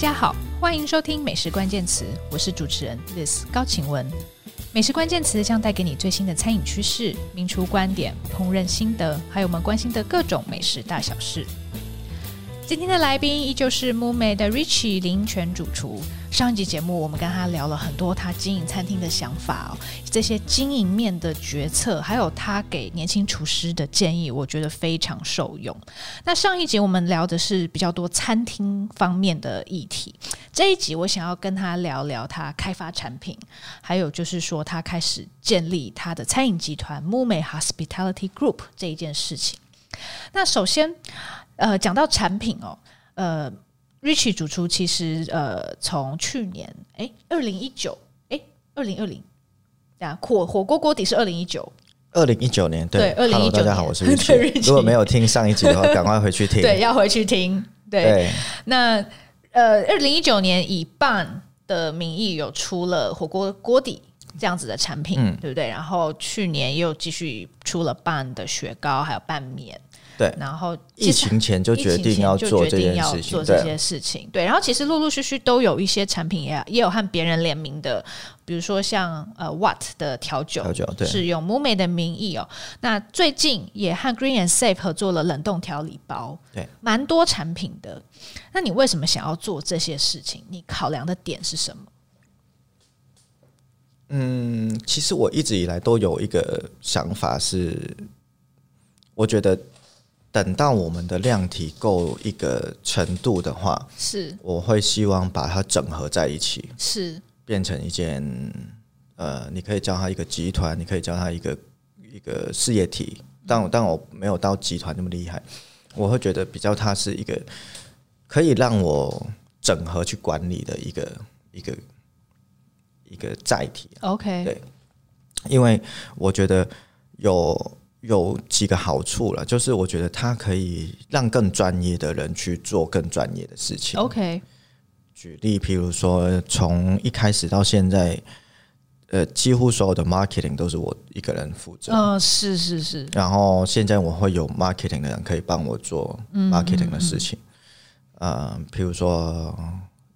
大家好，欢迎收听美食关键词，我是主持人 Liz 高晴雯。美食关键词将带给你最新的餐饮趋势、名厨观点、烹饪心得，还有我们关心的各种美食大小事。今天的来宾依旧是 MOOMAY 的 Richie 林泉主厨。上一集节目，我们跟他聊了很多他经营餐厅的想法哦，这些经营面的决策，还有他给年轻厨师的建议，我觉得非常受用。那上一集我们聊的是比较多餐厅方面的议题，这一集我想要跟他聊聊他开发产品，还有就是说他开始建立他的餐饮集团 ——MOMA Hospitality Group 这一件事情。那首先，呃，讲到产品哦，呃，Richie 主厨其实呃，从去年哎，二零一九哎，二零二零，啊，火火锅锅底是二零一九，二零一九年对，二零一九，大家好，我是 Richie。如果没有听上一集的话，赶快回去听，对，要回去听。对，对那呃，二零一九年以 Bun 的名义有出了火锅锅底这样子的产品，嗯，对不对？然后去年又继续出了 Bun 的雪糕，还有拌面。对，然后疫情前就决定要做这件事情，做这些事情。对，然后其实陆陆续续都有一些产品也也有和别人联名的，比如说像呃 Watt 的调酒，调酒对，是用 MOOMAY 的名义哦。那最近也和 Green and Safe 合作了冷冻调理包，对，蛮多产品的。那你为什么想要做这些事情？你考量的点是什么？嗯，其实我一直以来都有一个想法是，我觉得。等到我们的量体够一个程度的话，是我会希望把它整合在一起，是变成一件呃，你可以叫它一个集团，你可以叫它一个一个事业体。但我但我没有到集团那么厉害，我会觉得比较它是一个可以让我整合去管理的一个一个一个载体。OK，对，因为我觉得有。有几个好处了，就是我觉得它可以让更专业的人去做更专业的事情。OK，举例，譬如说，从一开始到现在，呃，几乎所有的 marketing 都是我一个人负责。嗯、呃，是是是。然后现在我会有 marketing 的人可以帮我做 marketing 的事情。嗯、呃，譬如说，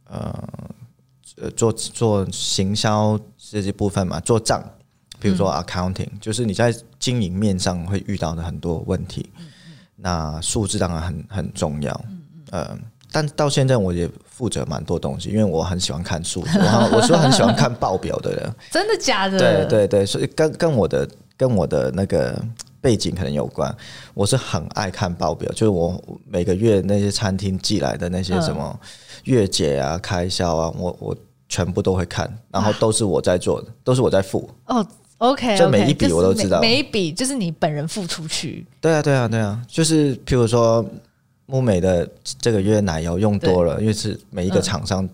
呃，做做行销这些部分嘛，做账。比如说 accounting，就是你在经营面上会遇到的很多问题。那数字当然很很重要，呃，但到现在我也负责蛮多东西，因为我很喜欢看数字，我我是很喜欢看报表的人。真的假的？对对对，所以跟跟我的跟我的那个背景可能有关。我是很爱看报表，就是我每个月那些餐厅寄来的那些什么月结啊、开销啊，我我全部都会看，然后都是我在做的，都是我在付。哦。OK，就每一笔我都知道，每一笔就是你本人付出去。对啊，对啊，对啊，就是譬如说，MOOMAY 的这个月奶油用多了，因为是每一个厂商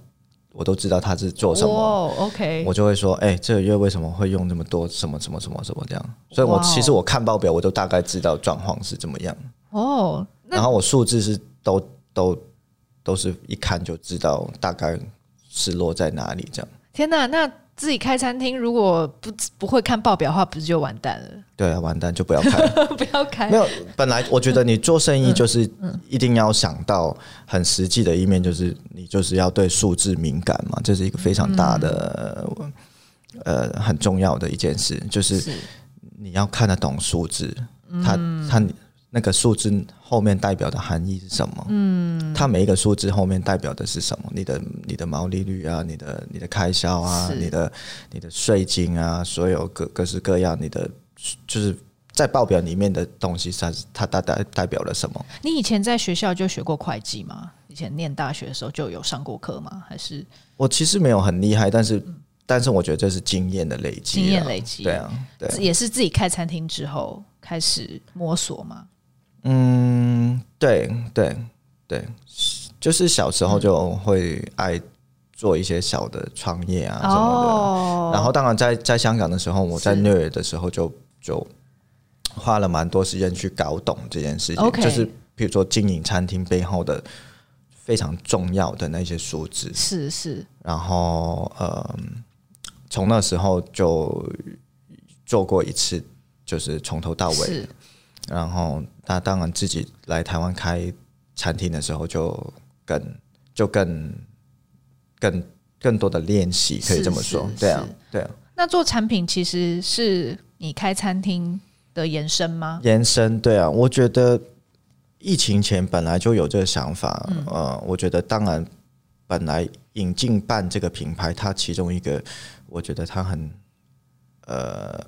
我都知道他是做什么。OK，我就会说，哎，这个月为什么会用那么多？什么什么什么什么这样？所以我其实我看报表，我都大概知道状况是怎么样。哦，然后我数字是都都都是一看就知道大概是落在哪里这样。天哪，那。自己开餐厅，如果不不会看报表的话，不是就完蛋了？对啊，完蛋就不要开，不要开。没有，本来我觉得你做生意就是一定要想到很实际的一面，就是你就是要对数字敏感嘛，这是一个非常大的、嗯、呃很重要的一件事，就是你要看得懂数字，它它。那个数字后面代表的含义是什么？嗯，它每一个数字后面代表的是什么？你的你的毛利率啊，你的你的开销啊，你的你的税金啊，所有各各式各样，你的就是在报表里面的东西，它它代代代表了什么？你以前在学校就学过会计吗？以前念大学的时候就有上过课吗？还是我其实没有很厉害，但是、嗯、但是我觉得这是经验的累积，经验累积，对啊，对，也是自己开餐厅之后开始摸索嘛。嗯，对对对，就是小时候就会爱做一些小的创业啊什么的。哦、然后当然在在香港的时候，我在纽约的时候就就花了蛮多时间去搞懂这件事情。就是比如说经营餐厅背后的非常重要的那些数字。是是。然后呃，从那时候就做过一次，就是从头到尾。然后他当然自己来台湾开餐厅的时候，就更就更更更多的练习，可以这么说，对啊，对啊。那做产品其实是你开餐厅的延伸吗？延伸，对啊。我觉得疫情前本来就有这个想法，嗯、呃，我觉得当然本来引进办这个品牌，它其中一个我觉得它很呃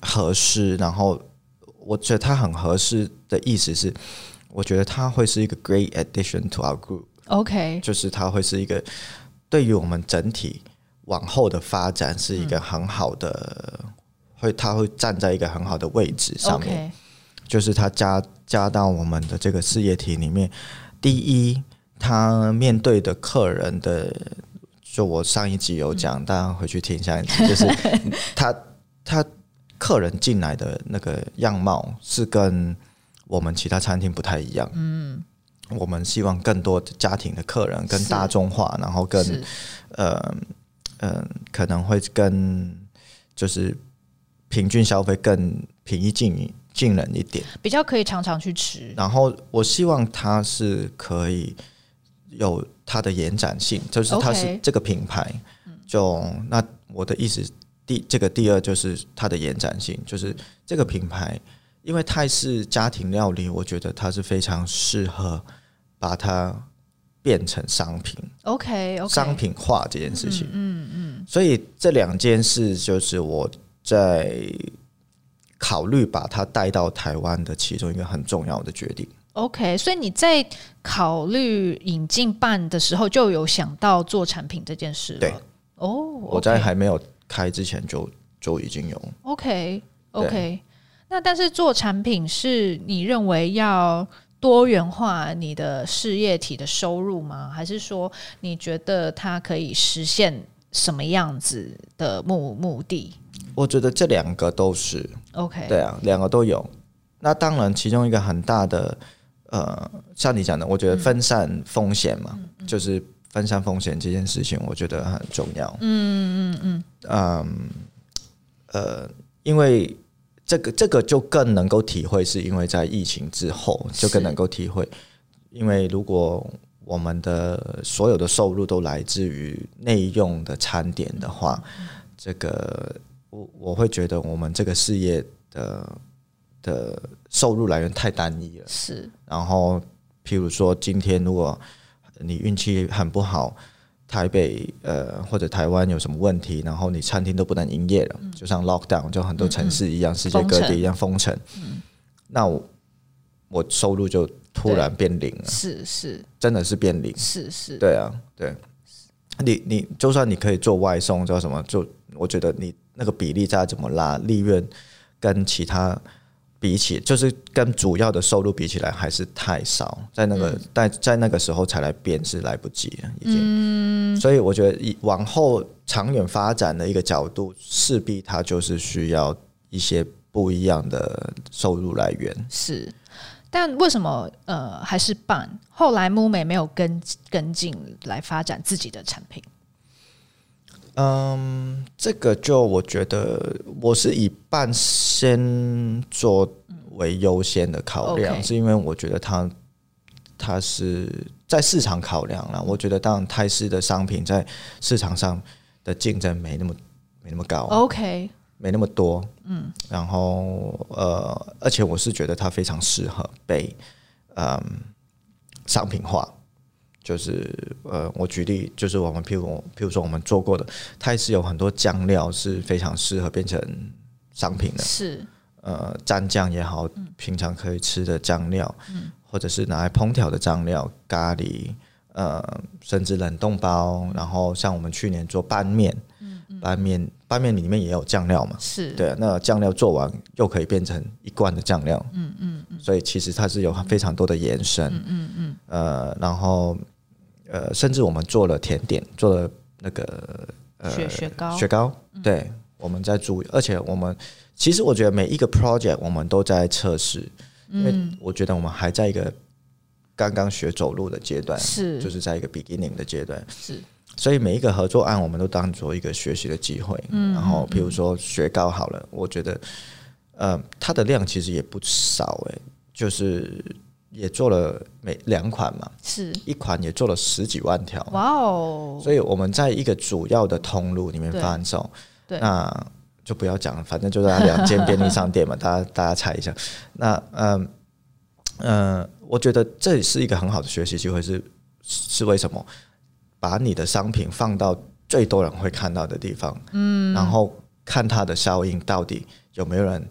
合适，然后我觉得他很合适的意思是，我觉得他会是一个 great addition to our group。OK，就是他会是一个对于我们整体往后的发展是一个很好的，嗯、会它会站在一个很好的位置上面。Okay. 就是他加加到我们的这个事业体里面。第一，他面对的客人的，就我上一集有讲，大家回去听一下，就是他他客人进来的那个样貌是跟我们其他餐厅不太一样。嗯。我们希望更多的家庭的客人跟大众化，然后更呃嗯、呃，可能会跟就是平均消费更平易近近人一点，比较可以常常去吃。然后我希望它是可以有它的延展性，就是它是这个品牌。就那我的意思，第这个第二就是它的延展性，就是这个品牌，因为泰式家庭料理，我觉得它是非常适合。把它变成商品，OK，, okay 商品化这件事情，嗯嗯，嗯，所以这两件事就是我在考虑把它带到台湾的其中一个很重要的决定。OK，所以你在考虑引进办的时候就有想到做产品这件事了？对，哦，oh, 我在还没有开之前就就已经有。Okay, okay，那但是做产品是你认为要？多元化你的事业体的收入吗？还是说你觉得它可以实现什么样子的目目的？我觉得这两个都是 OK。对啊，两个都有。那当然，其中一个很大的呃，像你讲的，我觉得分散风险嘛，嗯、就是分散风险这件事情，我觉得很重要。嗯嗯嗯嗯。呃，因为。这个这个就更能够体会，是因为在疫情之后就更能够体会，因为如果我们的所有的收入都来自于内用的餐点的话，这个我我会觉得我们这个事业的的收入来源太单一了。是，然后譬如说今天如果你运气很不好。台北呃或者台湾有什么问题，然后你餐厅都不能营业了，嗯、就像 lockdown，就很多城市一样，世界各地一样封城。嗯、那我我收入就突然变零了，是是，真的是变零，是是，对啊，对。你你就算你可以做外送，叫什么？就我觉得你那个比例再怎么拉，利润跟其他。比起就是跟主要的收入比起来还是太少，在那个在在那个时候才来变是来不及了，已经。所以我觉得以往后长远发展的一个角度，势必它就是需要一些不一样的收入来源。是，但为什么呃还是办？后来 MUME 没有跟跟进来发展自己的产品？嗯，这个就我觉得我是以半先做为优先的考量，嗯 okay、是因为我觉得它它是在市场考量了。我觉得当然泰式的商品在市场上的竞争没那么没那么高，OK，没那么多，嗯，然后呃，而且我是觉得它非常适合被嗯商品化。就是呃，我举例，就是我们譬如譬如说我们做过的，它也是有很多酱料是非常适合变成商品的，是。呃蘸酱也好，平常可以吃的酱料，或者是拿来烹调的酱料，咖喱，呃，甚至冷冻包，然后像我们去年做拌面，拌面拌面里面也有酱料嘛，是。对，那酱料做完又可以变成一罐的酱料，嗯嗯，所以其实它是有非常多的延伸，嗯嗯，呃，然后。呃，甚至我们做了甜点，做了那个呃雪雪糕，雪糕，对，嗯、我们在注意，而且我们其实我觉得每一个 project 我们都在测试，嗯、因为我觉得我们还在一个刚刚学走路的阶段，是，就是在一个 beginning 的阶段，是，所以每一个合作案我们都当做一个学习的机会，嗯，然后比如说雪糕好了，我觉得呃它的量其实也不少诶、欸，就是也做了每两款嘛，是一款也做了十几万条，哇哦！所以我们在一个主要的通路里面贩售，对，那就不要讲了，反正就在两间便利商店嘛，大家大家猜一下。那嗯嗯、呃呃，我觉得这是一个很好的学习机会，是是为什么？把你的商品放到最多人会看到的地方，嗯，然后看它的效应到底有没有人。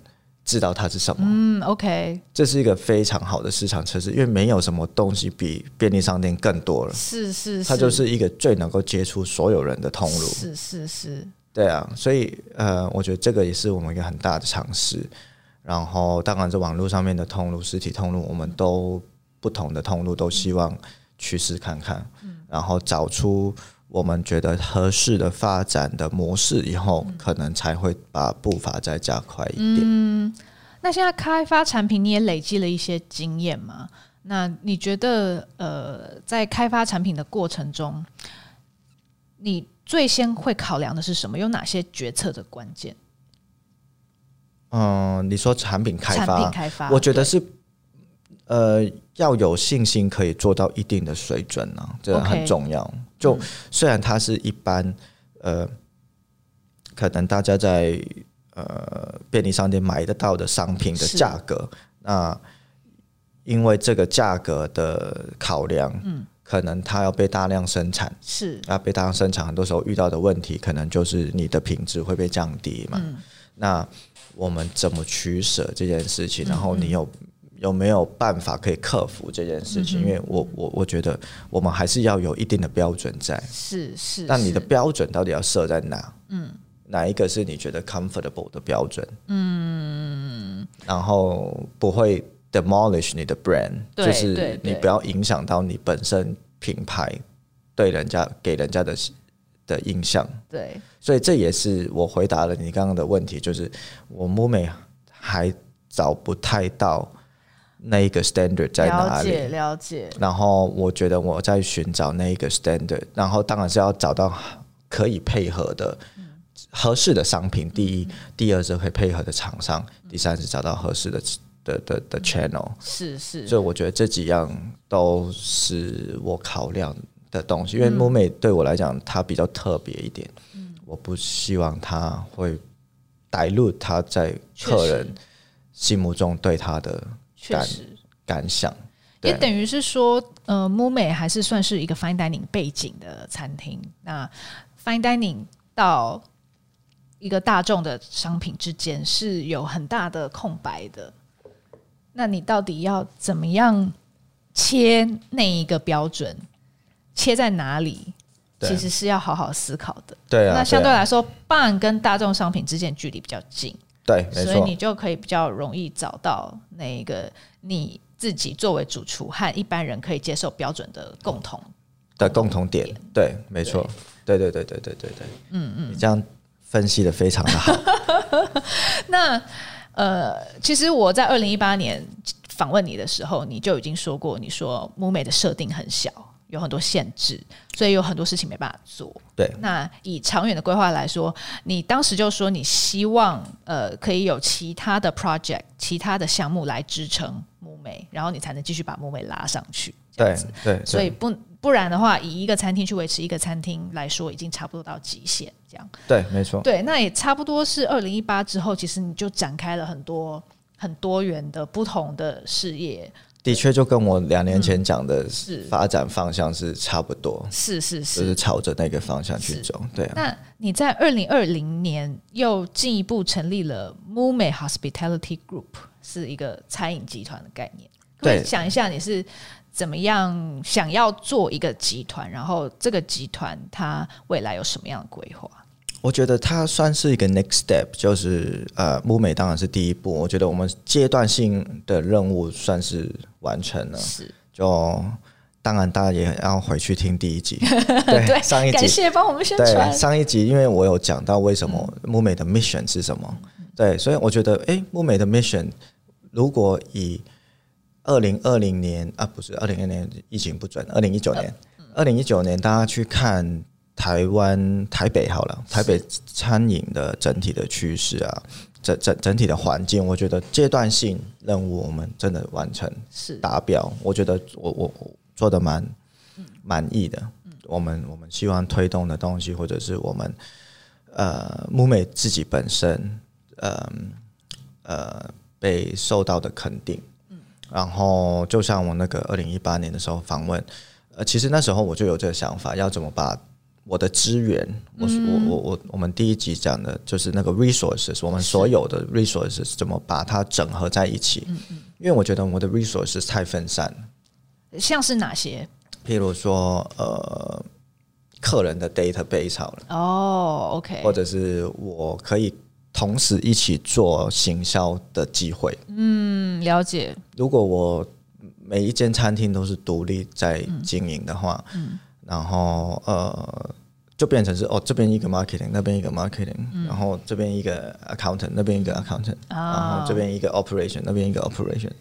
知道它是什么？嗯，OK，这是一个非常好的市场测试，因为没有什么东西比便利商店更多了。是是，是，它就是一个最能够接触所有人的通路。是是是，对啊，所以呃，我觉得这个也是我们一个很大的尝试。然后，当然，这网络上面的通路、实体通路，我们都不同的通路都希望去试看看，嗯，然后找出。我们觉得合适的发展的模式以后，可能才会把步伐再加快一点。嗯，那现在开发产品，你也累积了一些经验吗？那你觉得，呃，在开发产品的过程中，你最先会考量的是什么？有哪些决策的关键？嗯，你说产品开发，产品开发，我觉得是。呃，要有信心可以做到一定的水准呢、啊，这很重要。Okay, 就虽然它是一般，呃，可能大家在呃便利商店买得到的商品的价格，那因为这个价格的考量，嗯，可能它要被大量生产，是啊，被大量生产，很多时候遇到的问题，可能就是你的品质会被降低嘛。嗯、那我们怎么取舍这件事情？然后你有。有没有办法可以克服这件事情？因为我我我觉得我们还是要有一定的标准在。是是。那你的标准到底要设在哪？嗯。哪一个是你觉得 comfortable 的标准？嗯。然后不会 demolish 你的 brand，就是你不要影响到你本身品牌对人家给人家的的印象。对。所以这也是我回答了你刚刚的问题，就是我 Murmay 还找不太到。那一个 standard 在哪里？了解，了解。然后我觉得我在寻找那一个 standard，然后当然是要找到可以配合的、合适的商品。第一，第二是可以配合的厂商，第三是找到合适的的的的 channel。是是。所以我觉得这几样都是我考量的东西，因为 Murmay 对我来讲它比较特别一点。嗯。我不希望它会 dilute 它在客人心目中对它的。确实，感想也等于是说，呃，Murmay 还是算是一个 fine dining 背景的餐厅。那 fine dining 到一个大众的商品之间是有很大的空白的。那你到底要怎么样切那一个标准？切在哪里？其实是要好好思考的。对啊。那相对来说，bun 跟大众商品之间距离比较近。对，所以你就可以比较容易找到那个你自己作为主厨和一般人可以接受标准的共同的共同点。对，没错，对对对对对对对，嗯嗯，你这样分析的非常的好。那呃，其实我在二零一八年访问你的时候，你就已经说过，你说 Murmay 的设定很小。有很多限制，所以有很多事情没办法做。对，那以长远的规划来说，你当时就说你希望呃可以有其他的 project、其他的项目来支撑 Murmay，然后你才能继续把 Murmay 拉上去。对对，所以不不然的话，以一个餐厅去维持一个餐厅来说，已经差不多到极限。这样对，没错。对，那也差不多是二零一八之后，其实你就展开了很多很多元的不同的事业。的确，就跟我两年前讲的发展方向是差不多，是是是，就是朝着那个方向去走。对啊。那你在二零二零年又进一步成立了 Murmay Hospitality Group，是一个餐饮集团的概念。对，想一下你是怎么样想要做一个集团，然后这个集团它未来有什么样的规划？我觉得它算是一个 next step，就是呃，Murmay 当然是第一步。我觉得我们阶段性的任务算是完成了。是，就当然大家也要回去听第一集，对，对上一集，感谢帮我们宣传。对，上一集因为我有讲到为什么 Murmay 的 mission 是什么，嗯、对，所以我觉得，哎，Murmay 的 mission 如果以二零二零年啊，不是二零二零年疫情不准，二零一九年，二零一九年大家去看。台湾台北好了，台北餐饮的整体的趋势啊，整整整体的环境，我觉得阶段性任务我们真的完成是。达标，我觉得我我我做的蛮满意的。我们我们希望推动的东西，或者是我们呃木美自己本身，呃呃被受到的肯定。然后就像我那个二零一八年的时候访问，呃，其实那时候我就有这个想法，要怎么把我的资源，我我我我我们第一集讲的就是那个 resources，我们所有的 resources 怎么把它整合在一起？因为我觉得我的 resources 太分散。像是哪些？譬如说，呃，客人的 database 好了。哦，OK。或者是我可以。同时一起做行销的机会，嗯，了解。如果我每一间餐厅都是独立在经营的话，嗯，然后呃，就变成是哦，这边一个 marketing，那边一个 marketing，嗯，然后这边一个 accountant，那边一个 accountant，哦，然后这边一个 operation，那边一个 operation，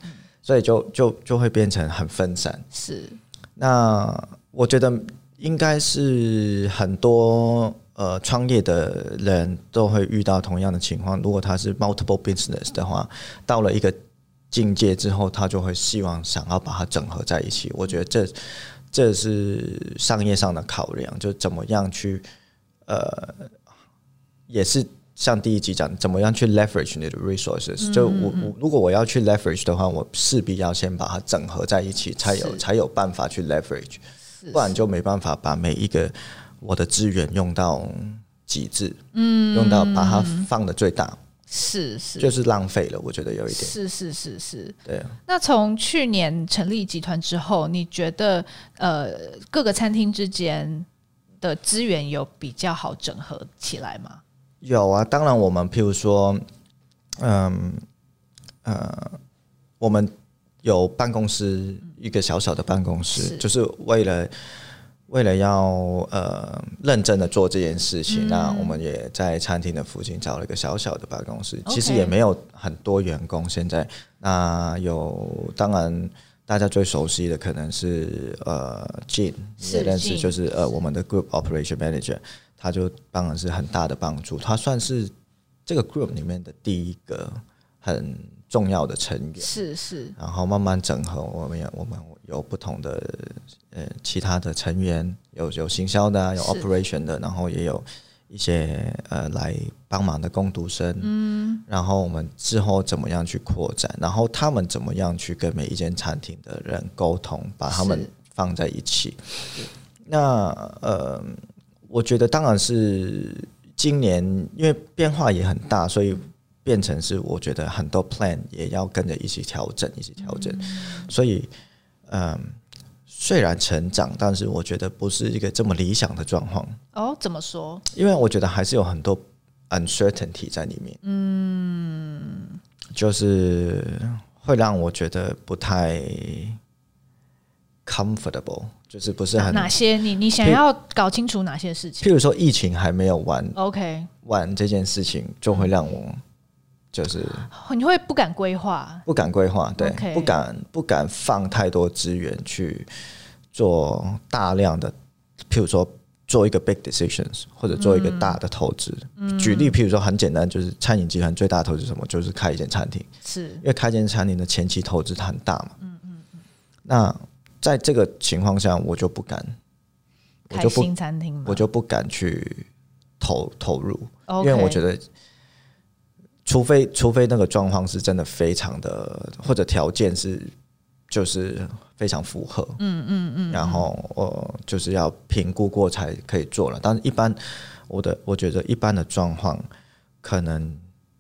所以就就就会变成很分散。是，那我觉得应该是很多。呃，创业的人都会遇到同样的情况。如果他是 multiple business 的话，到了一个境界之后，他就会希望想要把它整合在一起。我觉得这这是商业上的考量，就怎么样去呃，也是像第一集讲，怎么样去 leverage 你的 resources。就我我如果我要去 leverage 的话，我势必要先把它整合在一起，才有才有办法去 leverage，不然就没办法把每一个。我的资源用到极致，嗯，用到把它放的最大，是是，就是浪费了。我觉得有一点，是是是是，对啊。那从去年成立集团之后，你觉得呃各个餐厅之间的资源有比较好整合起来吗？有啊，当然我们譬如说，嗯呃，我们有办公室，一个小小的办公室，是就是为了。为了要呃认真的做这件事情，嗯、那我们也在餐厅的附近找了一个小小的办公室。其实也没有很多员工。现在那有，当然大家最熟悉的可能是呃 Jin 也认识，就是呃我们的 Group Operation Manager，他就当然是很大的帮助。他算是这个 Group 里面的第一个很重要的成员。是是。然后慢慢整合，我们也我们有不同的。呃，其他的成员有有行销的，有 operation 的，然后也有一些呃来帮忙的工读生。嗯，然后我们之后怎么样去扩展？然后他们怎么样去跟每一间餐厅的人沟通，把他们放在一起？那呃，我觉得当然是今年，因为变化也很大，所以变成是我觉得很多 plan 也要跟着一起调整，一起调整。嗯、所以，嗯、呃。虽然成长，但是我觉得不是一个这么理想的状况。哦，怎么说？因为我觉得还是有很多 uncertainty 在里面。嗯，就是会让我觉得不太 comfortable，就是不是很哪些？你你想要搞清楚哪些事情？譬如说，疫情还没有完，OK，完这件事情就会让我。就是你会不敢规划，不敢规划，对，Okay. 不敢不敢放太多资源去做大量的，譬如说做一个 big decisions 或者做一个大的投资。嗯、举例，譬如说很简单，就是餐饮集团最大的投资什么？就是开一间餐厅，是因为开一间餐厅的前期投资它很大嘛。嗯嗯嗯。那在这个情况下，我就不敢，我就不开新餐厅，我就不敢去投投入，Okay. 因为我觉得。除非除非那个状况是真的非常的，或者条件是就是非常符合，嗯嗯嗯，然后我就是要评估过才可以做了。但是一般我的我觉得一般的状况可能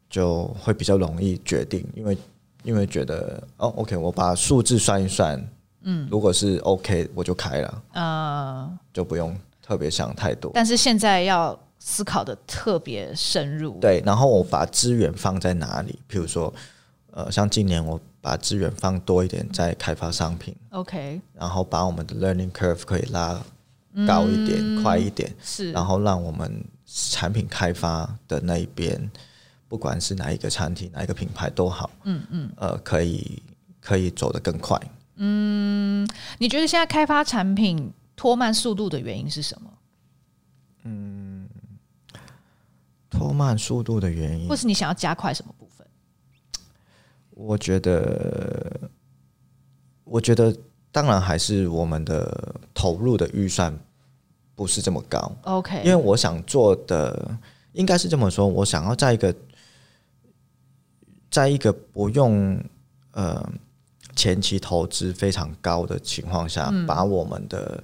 就会比较容易决定，因为因为觉得哦，OK，我把数字算一算，嗯，如果是 OK，我就开了，啊，就不用特别想太多。但是现在要。思考的特别深入，对，然后我把资源放在哪里？譬如说，呃，像今年我把资源放多一点在开发商品，OK，然后把我们的 learning curve 可以拉高一点、嗯、快一点，是，然后让我们产品开发的那一边，不管是哪一个产品、哪一个品牌都好，嗯嗯，呃，可以可以走得更快。嗯，你觉得现在开发产品拖慢速度的原因是什么？嗯。拖慢速度的原因，或是你想要加快什么部分？我觉得，我觉得当然还是我们的投入的预算不是这么高。OK，因为我想做的应该是这么说，我想要在一个，在一个不用呃前期投资非常高的情况下，嗯，把我们的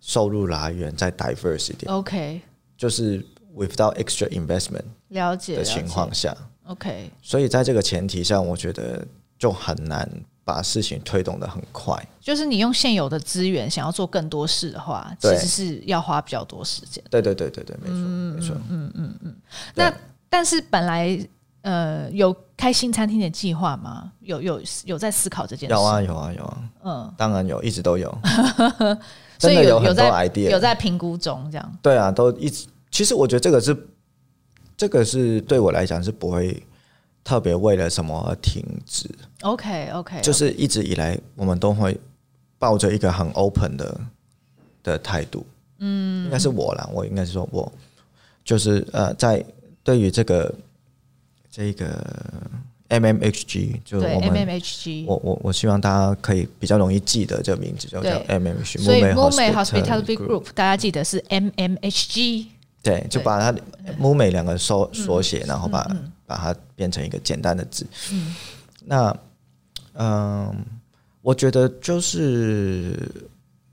收入来源再 diverse 一点。OK，就是。Without extra investment，了解的情况下，OK，所以在这个前提下，我觉得就很难把事情推动的很快。就是你用现有的资源想要做更多事的话，其实是要花比较多时间。对对对对对，没错、嗯、没错，嗯嗯嗯。那但是本来呃有开新餐厅的计划吗？有有有在思考这件事？有啊有啊有啊，嗯，当然有，一直都有。所以有有在有在评估中，这样。对啊，都一直。其实我觉得这个是，这个是对我来讲是不会特别为了什么而停止。OK OK，就是一直以来我们都会抱着一个很 open 的的态度。嗯，应该是我啦，我应该是说我就是呃，在对于这个这个 MMHG，就我们 MMHG，我我我希望大家可以比较容易记得这个名字，就叫 MMHG。所以 m o m e Hospitality Group，大家记得是 MMHG。对，就把它“木美”两个缩缩写，然后把把它变成一个简单的字。嗯，那嗯，我觉得就是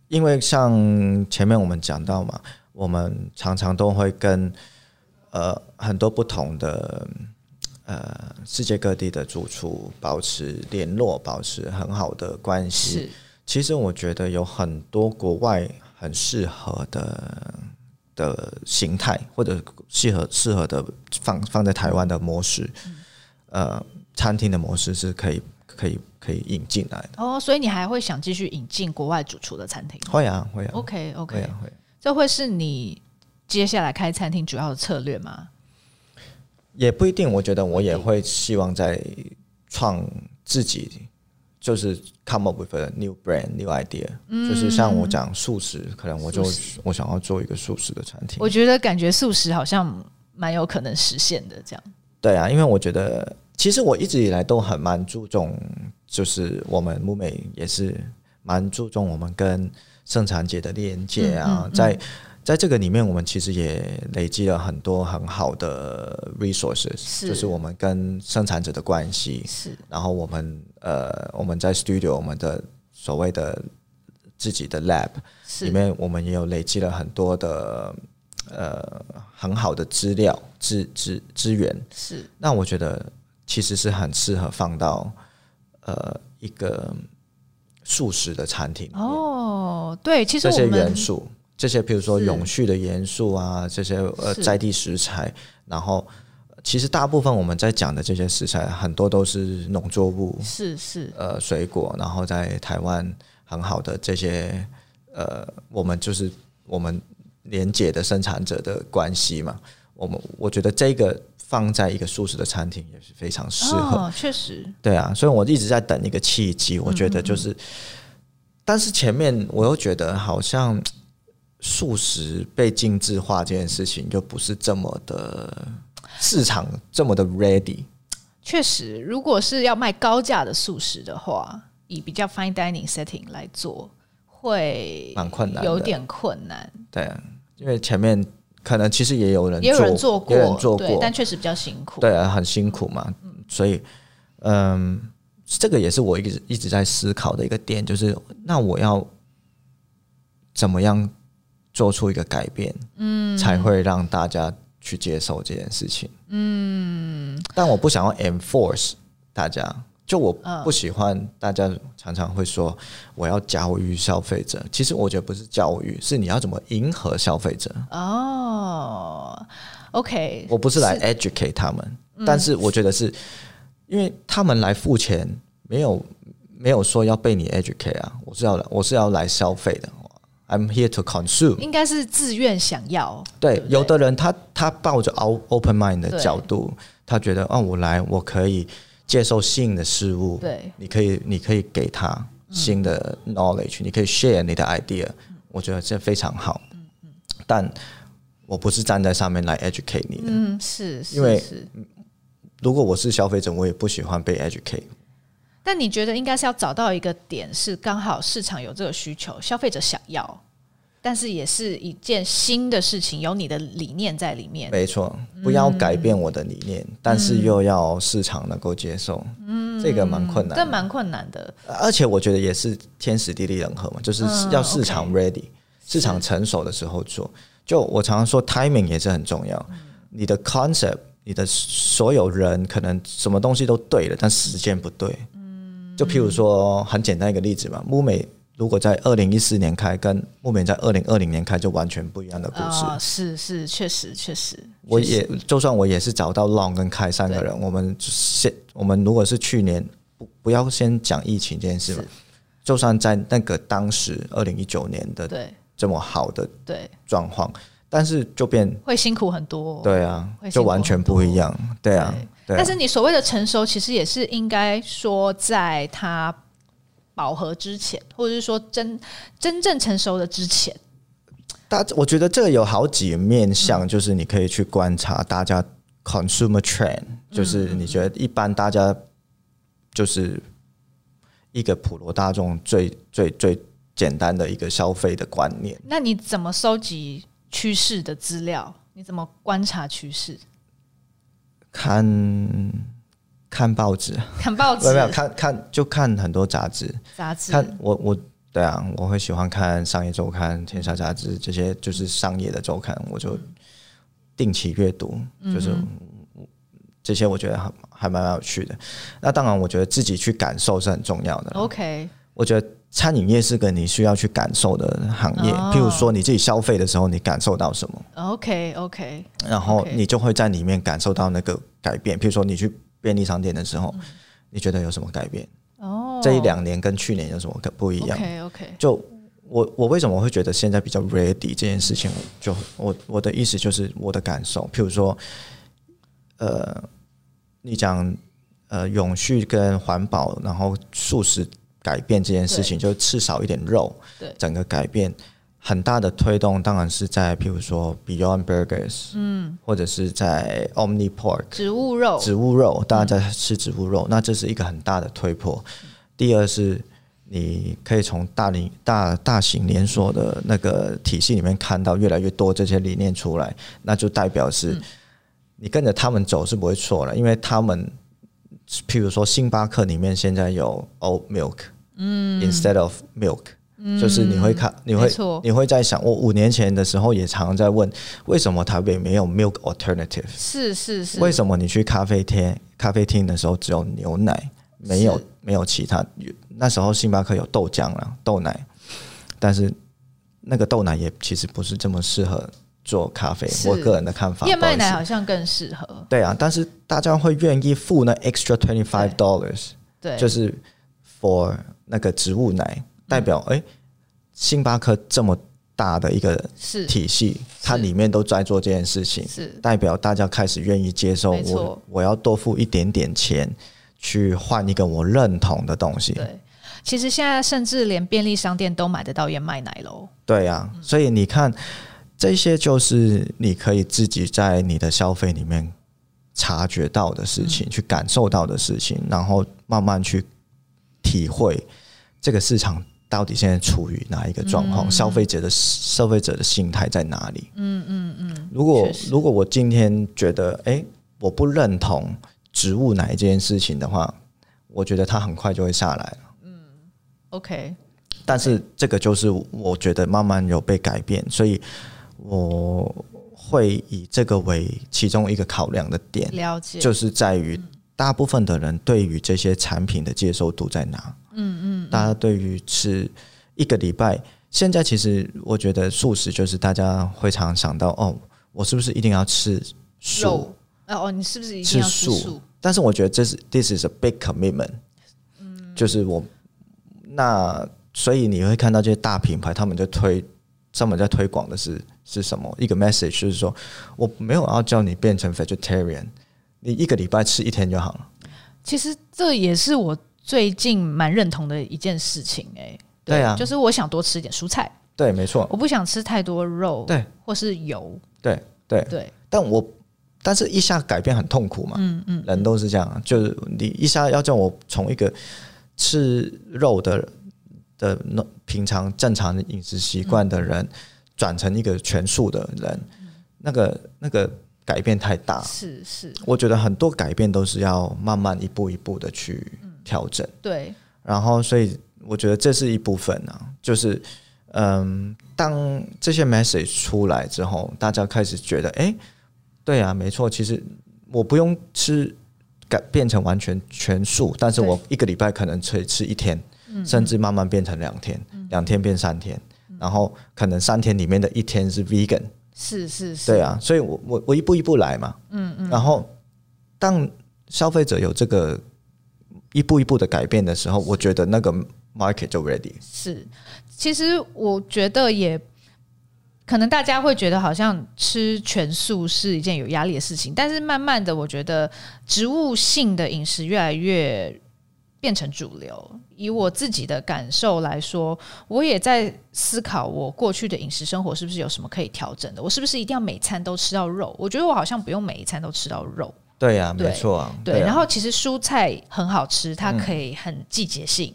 因为像前面我们讲到嘛，我们常常都会跟呃很多不同的呃世界各地的主厨保持联络，保持很好的关系。其实我觉得有很多国外很适合的。的形态或者适合适合的放放在台湾的模式，呃，餐厅的模式是可以可以可以引进来的。哦，所以你还会想继续引进国外主厨的餐厅？会啊，会啊。OK OK，会啊，会。这会是你接下来开餐厅主要的策略吗？也不一定，我觉得我也会希望在创自己。就是 come up with a new brand, new idea，嗯，就是像我讲素食，可能我就我想要做一个素食的餐厅。我觉得感觉素食好像蛮有可能实现的，这样。对啊，因为我觉得其实我一直以来都很蛮注重，就是我们木美也是蛮注重我们跟生产者的连接啊，嗯嗯嗯，在。在这个里面，我们其实也累积了很多很好的 resources，就是我们跟生产者的关系。是，然后我们呃，我们在 studio，我们的所谓的自己的 lab 里面，我们也有累积了很多的呃很好的资料资资资源。是，那我觉得其实是很适合放到呃一个素食的餐厅。哦，对，其实这些元素。这些，比如说永续的元素啊，这些呃在地食材，然后其实大部分我们在讲的这些食材，很多都是农作物，是是呃水果，然后在台湾很好的这些呃，我们就是我们连结的生产者的关系嘛。我们我觉得这个放在一个素食的餐厅也是非常适合，哦，确实，对啊，所以我一直在等一个契机。我觉得就是，嗯嗯但是前面我又觉得好像。素食被精致化这件事情就不是这么的市场这么的 ready。确实，如果是要卖高价的素食的话，以比较 fine dining setting 来做，会蛮困难，有点困难。对啊，因为前面可能其实也有人也有人做过，有人做过，但确实比较辛苦。对啊，很辛苦嘛。所以，嗯，这个也是我一直一直在思考的一个点，就是那我要怎么样？做出一个改变，嗯，才会让大家去接受这件事情，嗯。但我不想要 enforce 大家，就我不喜欢大家常常会说我要教育消费者。其实我觉得不是教育，是你要怎么迎合消费者。哦，OK，我不是来 educate 他们，但是我觉得是因为他们来付钱，没有没有说要被你 educate 啊，我是要来我是要来消费的。I'm here to consume，应该是自愿想要。对，对对，有的人他他抱着 open mind 的角度，他觉得哦，我来我可以接受新的事物。对，你可以你可以给他新的 knowledge，、嗯、你可以 share 你的 idea，、嗯、我觉得这非常好。嗯嗯。但我不是站在上面来 educate 你的。嗯，是，是，因为是。如果我是消费者，我也不喜欢被 educate。但你觉得应该是要找到一个点，是刚好市场有这个需求，消费者想要，但是也是一件新的事情，有你的理念在里面。没错，不要改变我的理念，嗯、但是又要市场能够接受。嗯，这个蛮困难，这蛮困难的。而且我觉得也是天时地利人和嘛，就是要市场 ready，、嗯 okay、市场成熟的时候做。就我常常说，timing 也是很重要。嗯、你的 concept。你的所有人可能什么东西都对了，但时间不对。嗯，就譬如说很简单一个例子嘛，木美如果在二零一四年开，跟木美在二零二零年开就完全不一样的故事。哦、是是，确实确实。我也就算我也是找到 Long 跟开三个人，我们先我们如果是去年不不要先讲疫情这件事嘛，就算在那个当时二零一九年的对这么好的对状况。但是就变会辛苦很多，对啊，就完全不一样，对啊。但是你所谓的成熟，其实也是应该说，在它饱和之前，或者是说真真正成熟的之前。大，我觉得这个有好几个面向，就是你可以去观察大家 consumer trend，就是你觉得一般大家就是一个普罗大众最最最简单的一个消费的观念。那你怎么收集？趋势的资料，你怎么观察趋势？看看报纸，看报纸，没有看看就看很多杂志，杂志。看我我对啊，我会喜欢看商业周刊、天下杂志这些，就是商业的周刊，我就定期阅读，就是这些，我觉得还还蛮有趣的。那当然，我觉得自己去感受是很重要的。OK，我觉得。餐饮业是个你需要去感受的行业，譬如说你自己消费的时候，你感受到什么？OK OK，然后你就会在里面感受到那个改变。譬如说你去便利商店的时候，你觉得有什么改变？哦，这一两年跟去年有什么不一样？OK OK，就我我为什么会觉得现在比较 ready 这件事情？就我我的意思就是我的感受，譬如说，呃，你讲呃永续跟环保，然后素食。改变这件事情，就吃少一点肉，对，整个改变很大的推动，当然是在譬如说 Beyond Burgers，嗯，或者是在 Omni Pork 植物肉，植物肉，大家在吃植物肉，那这是一个很大的推破。第二是，你可以从大林大大型连锁的那个体系里面看到越来越多这些理念出来，那就代表是你跟着他们走是不会错了，因为他们譬如说星巴克里面现在有 Oat Milk。嗯，instead of milk，嗯，就是你会看，你会，你会在想，我五年前的时候也常常在问，为什么台北没有 milk alternative？是是是，为什么你去咖啡厅，咖啡厅的时候只有牛奶，没有没有其他？那时候星巴克有豆浆了，豆奶，但是那个豆奶也其实不是这么适合做咖啡。我个人的看法，燕麦奶好像更适合。对啊，但是大家会愿意付那 extra twenty five dollars，对，就是 for。那个植物奶代表哎、嗯欸，星巴克这么大的一个体系，它里面都在做这件事情，是代表大家开始愿意接受我，我要多付一点点钱去换一个我认同的东西。对，其实现在甚至连便利商店都买得到燕麦奶喽。对呀、啊，所以你看，这些就是你可以自己在你的消费里面察觉到的事情，嗯、去感受到的事情，然后慢慢去。体会这个市场到底现在处于哪一个状况？消费者的消费者的心态在哪里？嗯嗯嗯。如果如果我今天觉得哎，我不认同植物奶这件事情的话，我觉得它很快就会下来了。嗯，OK。但是这个就是我觉得慢慢有被改变，所以我会以这个为其中一个考量的点。了解，就是在于。大部分的人对于这些产品的接受度在哪？嗯嗯，大家对于吃一个礼拜，现在其实我觉得素食就是大家会常想到哦，我是不是一定要吃素？哦哦，你是不是一定要吃素？但是我觉得这是 this is a big commitment。嗯，就是我那所以你会看到这些大品牌，他们就推，他们在推广的是是什么？一个 message 就是说，我没有要叫你变成 vegetarian。你一个礼拜吃一天就好了。其实这也是我最近蛮认同的一件事情，欸，哎，对啊，就是我想多吃一点蔬菜。对，没错。我不想吃太多肉，对，或是油，对对对。但我但是一下改变很痛苦嘛，嗯嗯，人都是这样，就是你一下要叫我从一个吃肉的的那平常正常的饮食习惯的人，转、嗯、成一个全素的人，嗯、那个那个。改变太大，是是，我觉得很多改变都是要慢慢一步一步的去调整，嗯。对，然后所以我觉得这是一部分呢，啊，就是嗯，当这些 message 出来之后，大家开始觉得，哎，对啊，没错，其实我不用吃改变成完全全素，但是我一个礼拜可能可以吃一天，甚至慢慢变成两天，两天变三天，然后可能三天里面的一天是 vegan。是是是，对啊，所以我我我一步一步来嘛，嗯嗯，然后当消费者有这个一步一步的改变的时候，我觉得那个 market 就 ready。是，其实我觉得也可能大家会觉得好像吃全素是一件有压力的事情，但是慢慢的，我觉得植物性的饮食越来越变成主流。以我自己的感受来说，我也在思考我过去的饮食生活是不是有什么可以调整的。我是不是一定要每餐都吃到肉？我觉得我好像不用每一餐都吃到肉。对呀、啊，没错啊。对，然后其实蔬菜很好吃，它可以很季节性。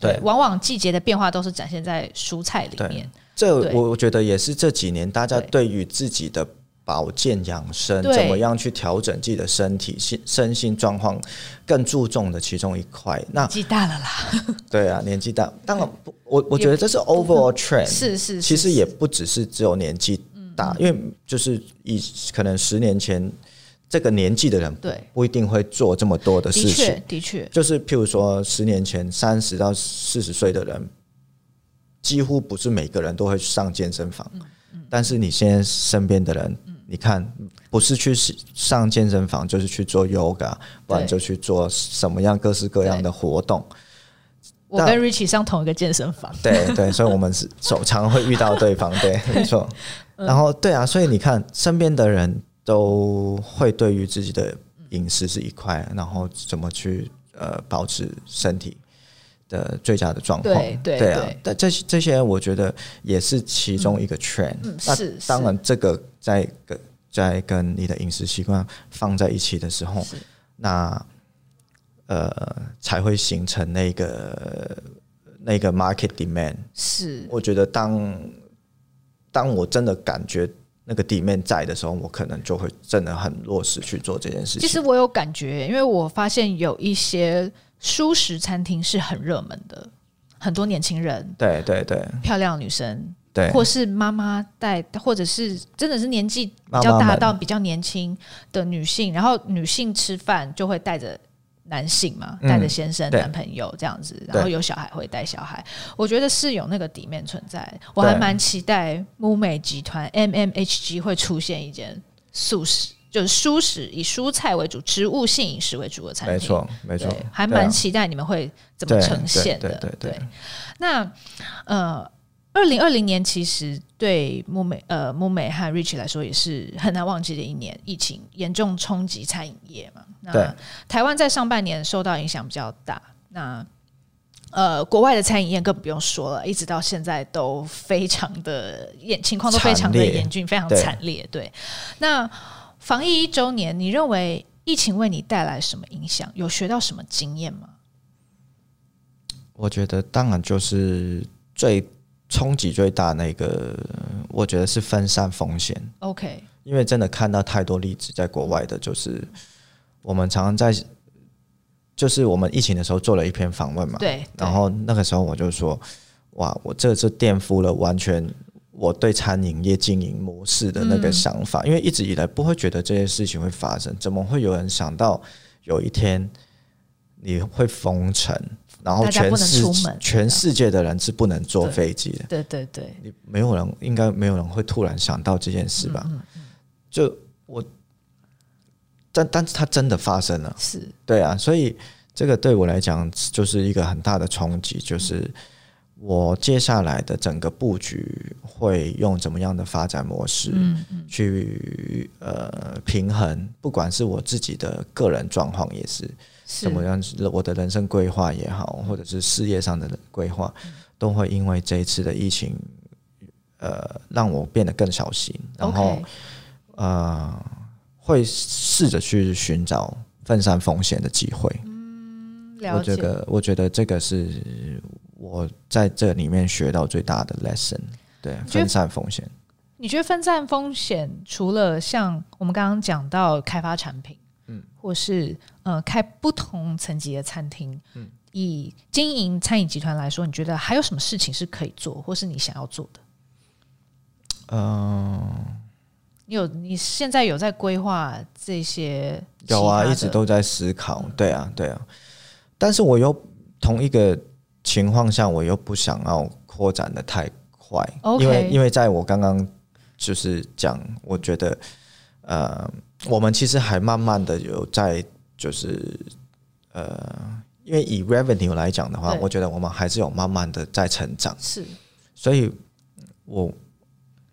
对，往往季节的变化都是展现在蔬菜里面。这我我觉得也是这几年大家对于自己的。保健养生，怎么样去调整自己的身体、心身心状况，更注重的其中一块。那年纪大了啦，对啊，年纪大，当然不，我我觉得这是 overall trend，是是，其实也不只是只有年纪大，因为就是以可能十年前这个年纪的人，对，不一定会做这么多的事情。的确，就是譬如说，十年前三十到四十岁的人，几乎不是每个人都会上健身房，但是你现在身边的人。你看，不是去上健身房，就是去做 yoga，不然就去做什么样各式各样的活动。我跟 Richie 上同一个健身房，对对，所以我们是常常会遇到对方，对，没错。然后对啊，所以你看，身边的人都会对于自己的饮食是一块，然后怎么去呃保持身体的最佳的状况，对对，对啊。但这些这些，我觉得也是其中一个 trend。嗯，是。当然，这个在跟在跟你的饮食习惯放在一起的时候，那呃才会形成那个那个 market demand。是。我觉得当当我真的感觉那个 demand 在的时候，我可能就会真的很落实去做这件事情。其实我有感觉，因为我发现有一些。蔬食餐厅是很热门的，很多年轻人，对对对，漂亮女生，对，或是妈妈带，或者是真的是年纪比较大到比较年轻的女性，然后女性吃饭就会带着男性嘛，带着先生、男朋友这样子，然后有小孩会带小孩，我觉得是有那个底面存在，我还蛮期待木美集团 MMHG 会出现一间素食。就是蔬食以蔬菜为主，植物性饮食为主的餐厅，没错，没错，还蛮期待你们会怎么呈现的。对，对，对，那呃，二零二零年其实对木美呃木美和 Rich 来说也是很难忘记的一年，疫情严重冲击餐饮业嘛。那台湾在上半年受到影响比较大，那呃，国外的餐饮业更不用说了，一直到现在都非常的严，情况都非常的严峻，非常惨烈。对，那。防疫一周年，你认为疫情为你带来什么影响？有学到什么经验吗？我觉得当然就是最冲击最大那个，我觉得是分散风险。OK，因为真的看到太多例子，在国外的，就是我们常常在，就是我们疫情的时候做了一篇访问嘛，对，然后那个时候我就说，哇，我这次颠覆了完全。我对餐饮业经营模式的那个想法，因为一直以来不会觉得这些事情会发生，怎么会有人想到有一天你会封城，然后全世全世界的人是不能坐飞机的？对对对，你没有人应该没有人会突然想到这件事吧？就我，但但是它真的发生了，是对啊，所以这个对我来讲就是一个很大的冲击，就是。我接下来的整个布局会用怎么样的发展模式去呃平衡？不管是我自己的个人状况，也是怎么样，我的人生规划也好，或者是事业上的规划，都会因为这一次的疫情呃让我变得更小心，然后呃会试着去寻找分散风险的机会。嗯，我觉得我觉得这个是我在这里面学到最大的 lesson。对，分散风险。你觉得分散风险除了像我们刚刚讲到开发产品，嗯，或是呃开不同层级的餐厅，嗯，以经营餐饮集团来说，你觉得还有什么事情是可以做，或是你想要做的？嗯、呃，你有你现在有在规划这些？有啊，一直都在思考。对啊，对啊，但是我又同一个情况下，我又不想要扩展的太快.因为因为在我刚刚。就是讲，我觉得，呃，我们其实还慢慢的有在，就是，呃，因为以 revenue 来讲的话，我觉得我们还是有慢慢的在成长。是，所以我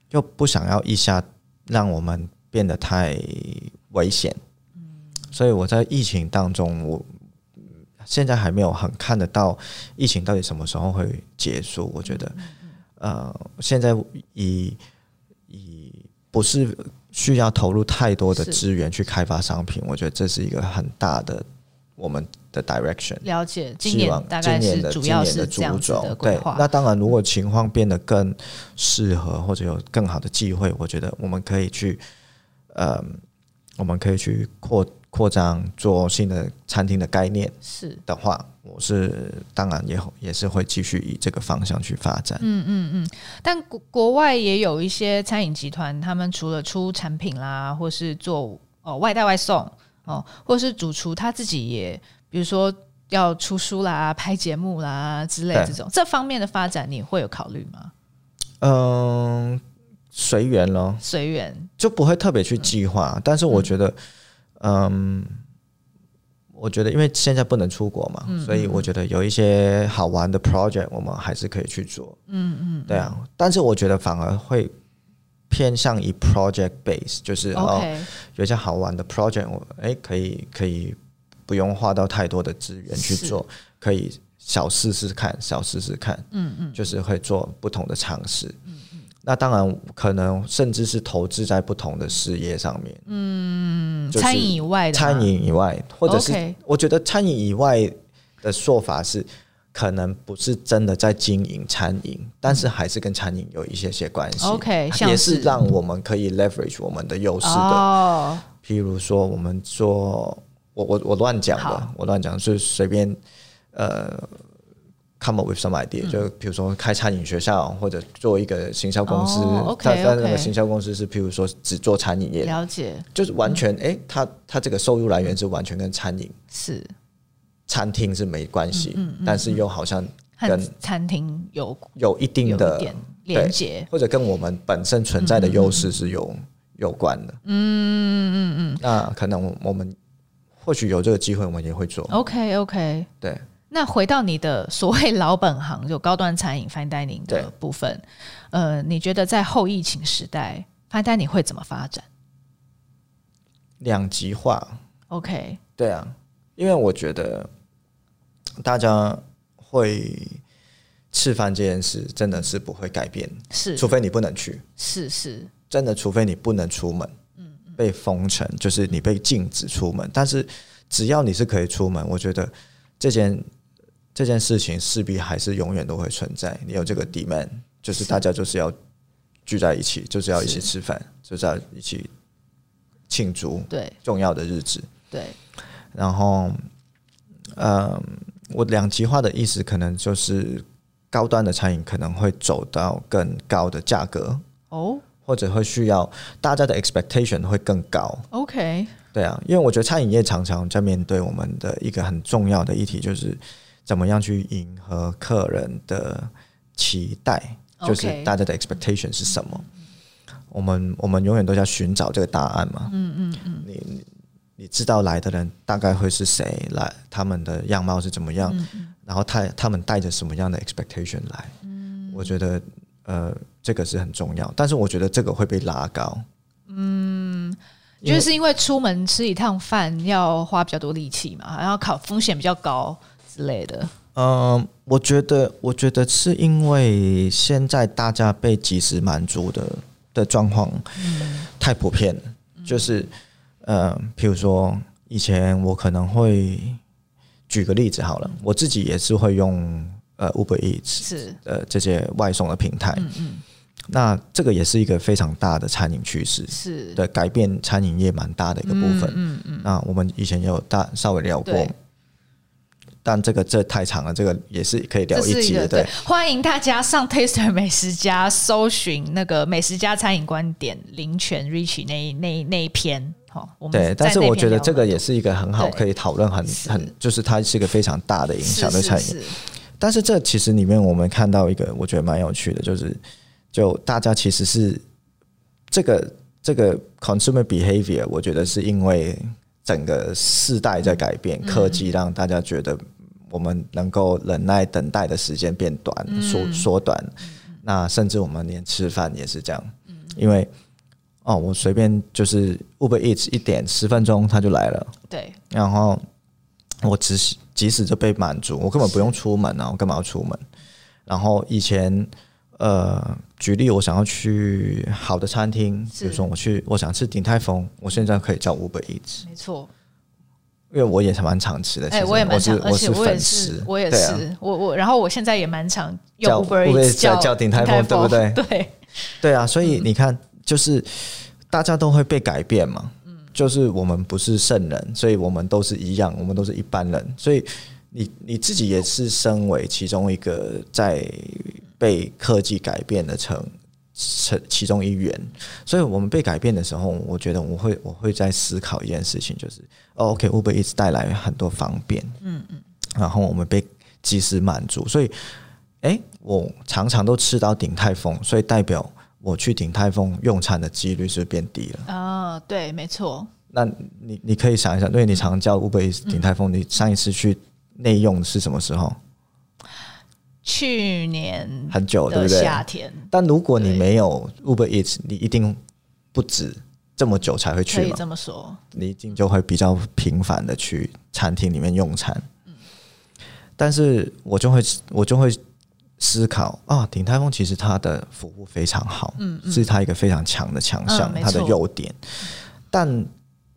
又不想要一下让我们变得太危险。嗯，所以我在疫情当中，我现在还没有很看得到疫情到底什么时候会结束。我觉得，呃，现在以不是需要投入太多的资源去开发商品，我觉得这是一个很大的我们的 direction。了解，今年大概是主要是这样子的规划。对，那当然，如果情况变得更适合或者有更好的机会，我觉得我们可以去，呃，我们可以去扩扩张做新的餐厅的概念。是的话。我是当然也也是会继续以这个方向去发展。嗯嗯嗯，但国国外也有一些餐饮集团，他们除了出产品啦，或是做哦外带外送哦，或是主厨他自己也，比如说要出书啦、拍节目啦之类这种这方面的发展，你会有考虑吗？嗯，随缘咯，随缘就不会特别去计划。嗯、但是我觉得，嗯。嗯我觉得，因为现在不能出国嘛，嗯嗯，所以我觉得有一些好玩的 project，我们还是可以去做。嗯嗯，对啊。但是我觉得反而会偏向于 project base，就是哦，有一些好玩的 project，我哎可以可以不用花到太多的资源去做，可以小试试看，小试试看。嗯嗯，就是会做不同的尝试。那当然，可能甚至是投资在不同的事业上面。嗯，餐饮以外的，餐饮以外，或者是我觉得餐饮以外的说法是，可能不是真的在经营餐饮，但是还是跟餐饮有一些些关系。OK，也是让我们可以 leverage 我们的优势的。哦，譬如说，我们做，我我我乱讲的，我乱讲，是随便呃。Come up with some idea，、嗯、就比如说开餐饮学校，或者做一个行销公司。哦、okay, 但那个行销公司是，譬如说只做餐饮业。了解。就是完全，哎、嗯，他他这个收入来源是完全跟餐饮是餐厅是没关系，但是又好像跟餐厅有有一定的连接，或者跟我们本身存在的优势是有、嗯、有关的。嗯嗯嗯嗯。那可能我们或许有这个机会，我们也会做。OK OK。对。那回到你的所谓老本行，就高端餐饮 Fine Dining 的部分，呃，你觉得在后疫情时代，Fine Dining 会怎么发展？两极化。OK。对啊，因为我觉得大家会吃饭这件事真的是不会改变，是，除非你不能去，是是，真的，除非你不能出门，嗯，被封城，就是你被禁止出门。但是只要你是可以出门，我觉得这件。这件事情势必还是永远都会存在。你有这个 demand，就是大家就是要聚在一起，就是要一起吃饭，就是要一起庆祝对重要的日子。对，然后，嗯，我两极化的意思可能就是高端的餐饮可能会走到更高的价格哦，或者会需要大家的 expectation 会更高。OK，对啊，因为我觉得餐饮业常常在面对我们的一个很重要的议题就是。怎么样去迎合客人的期待？就是大家的 expectation 是什么？我们我们永远都在寻找这个答案嘛。嗯嗯嗯。你你知道来的人大概会是谁？来他们的样貌是怎么样？然后他他们带着什么样的 expectation 来？我觉得呃这个是很重要，但是我觉得这个会被拉高。嗯，就是因为出门吃一趟饭要花比较多力气嘛，然后考风险比较高。之类的，嗯，我觉得，我觉得是因为现在大家被及时满足的的状况太普遍了，嗯、就是，呃，譬如说以前我可能会举个例子好了，我自己也是会用呃 Uber Eats 是。呃这些外送的平台，嗯嗯，那这个也是一个非常大的餐饮趋势，是。的，改变餐饮业蛮大的一个部分，嗯嗯，嗯，那我们以前也有大稍微聊过。但这个这太长了，这个也是可以聊一集的。对，欢迎大家上 Taster 美食家搜寻那个美食家餐饮观点林泉 Richie 那那那一篇。好，我们对，但是我觉得这个也是一个很好可以讨论很很，就是它是一个非常大的影响的餐饮。但是这其实里面我们看到一个我觉得蛮有趣的，就是就大家其实是这个这个 consumer behavior，我觉得是因为。整个世代在改变，科技让大家觉得我们能够忍耐等待的时间变短，缩缩短。那甚至我们连吃饭也是这样，因为哦，我随便就是 Uber Eats 一点十分钟他就来了，对。然后我只即使就被满足，我根本不用出门啊，我干嘛要出门？然后以前。呃，举例，我想要去好的餐厅，比如说我去，我想吃鼎泰丰，我现在可以叫 Uber Eats，没错，因为我也是蛮常吃的，哎，我也蛮常，而且我也是，我也是，我我，然后我现在也蛮常用 Uber Eats 叫叫鼎泰丰，对不对？对，对啊，所以你看，就是大家都会被改变嘛，嗯，就是我们不是圣人，所以我们都是一样，我们都是一般人，所以你你自己也是身为其中一个在。被科技改变的成成其中一员，所以我们被改变的时候，我觉得我会我会在思考一件事情，就是哦，OK，Uber 一直带来很多方便，嗯嗯，然后我们被及时满足，所以，哎，我常常都吃到鼎泰丰，所以代表我去鼎泰丰用餐的几率是变低了？哦，对，没错。那你你可以想一想，因为你常叫 Uber 一鼎泰丰，你上一次去内用是什么时候？去年很久，对不对？夏天。但如果你没有 Uber Eats，你一定不止这么久才会去。可以这么说，你一定就会比较频繁的去餐厅里面用餐。嗯。但是我就会我就会思考啊，鼎泰丰其实它的服务非常好，嗯，是它一个非常强的强项，它的优点。但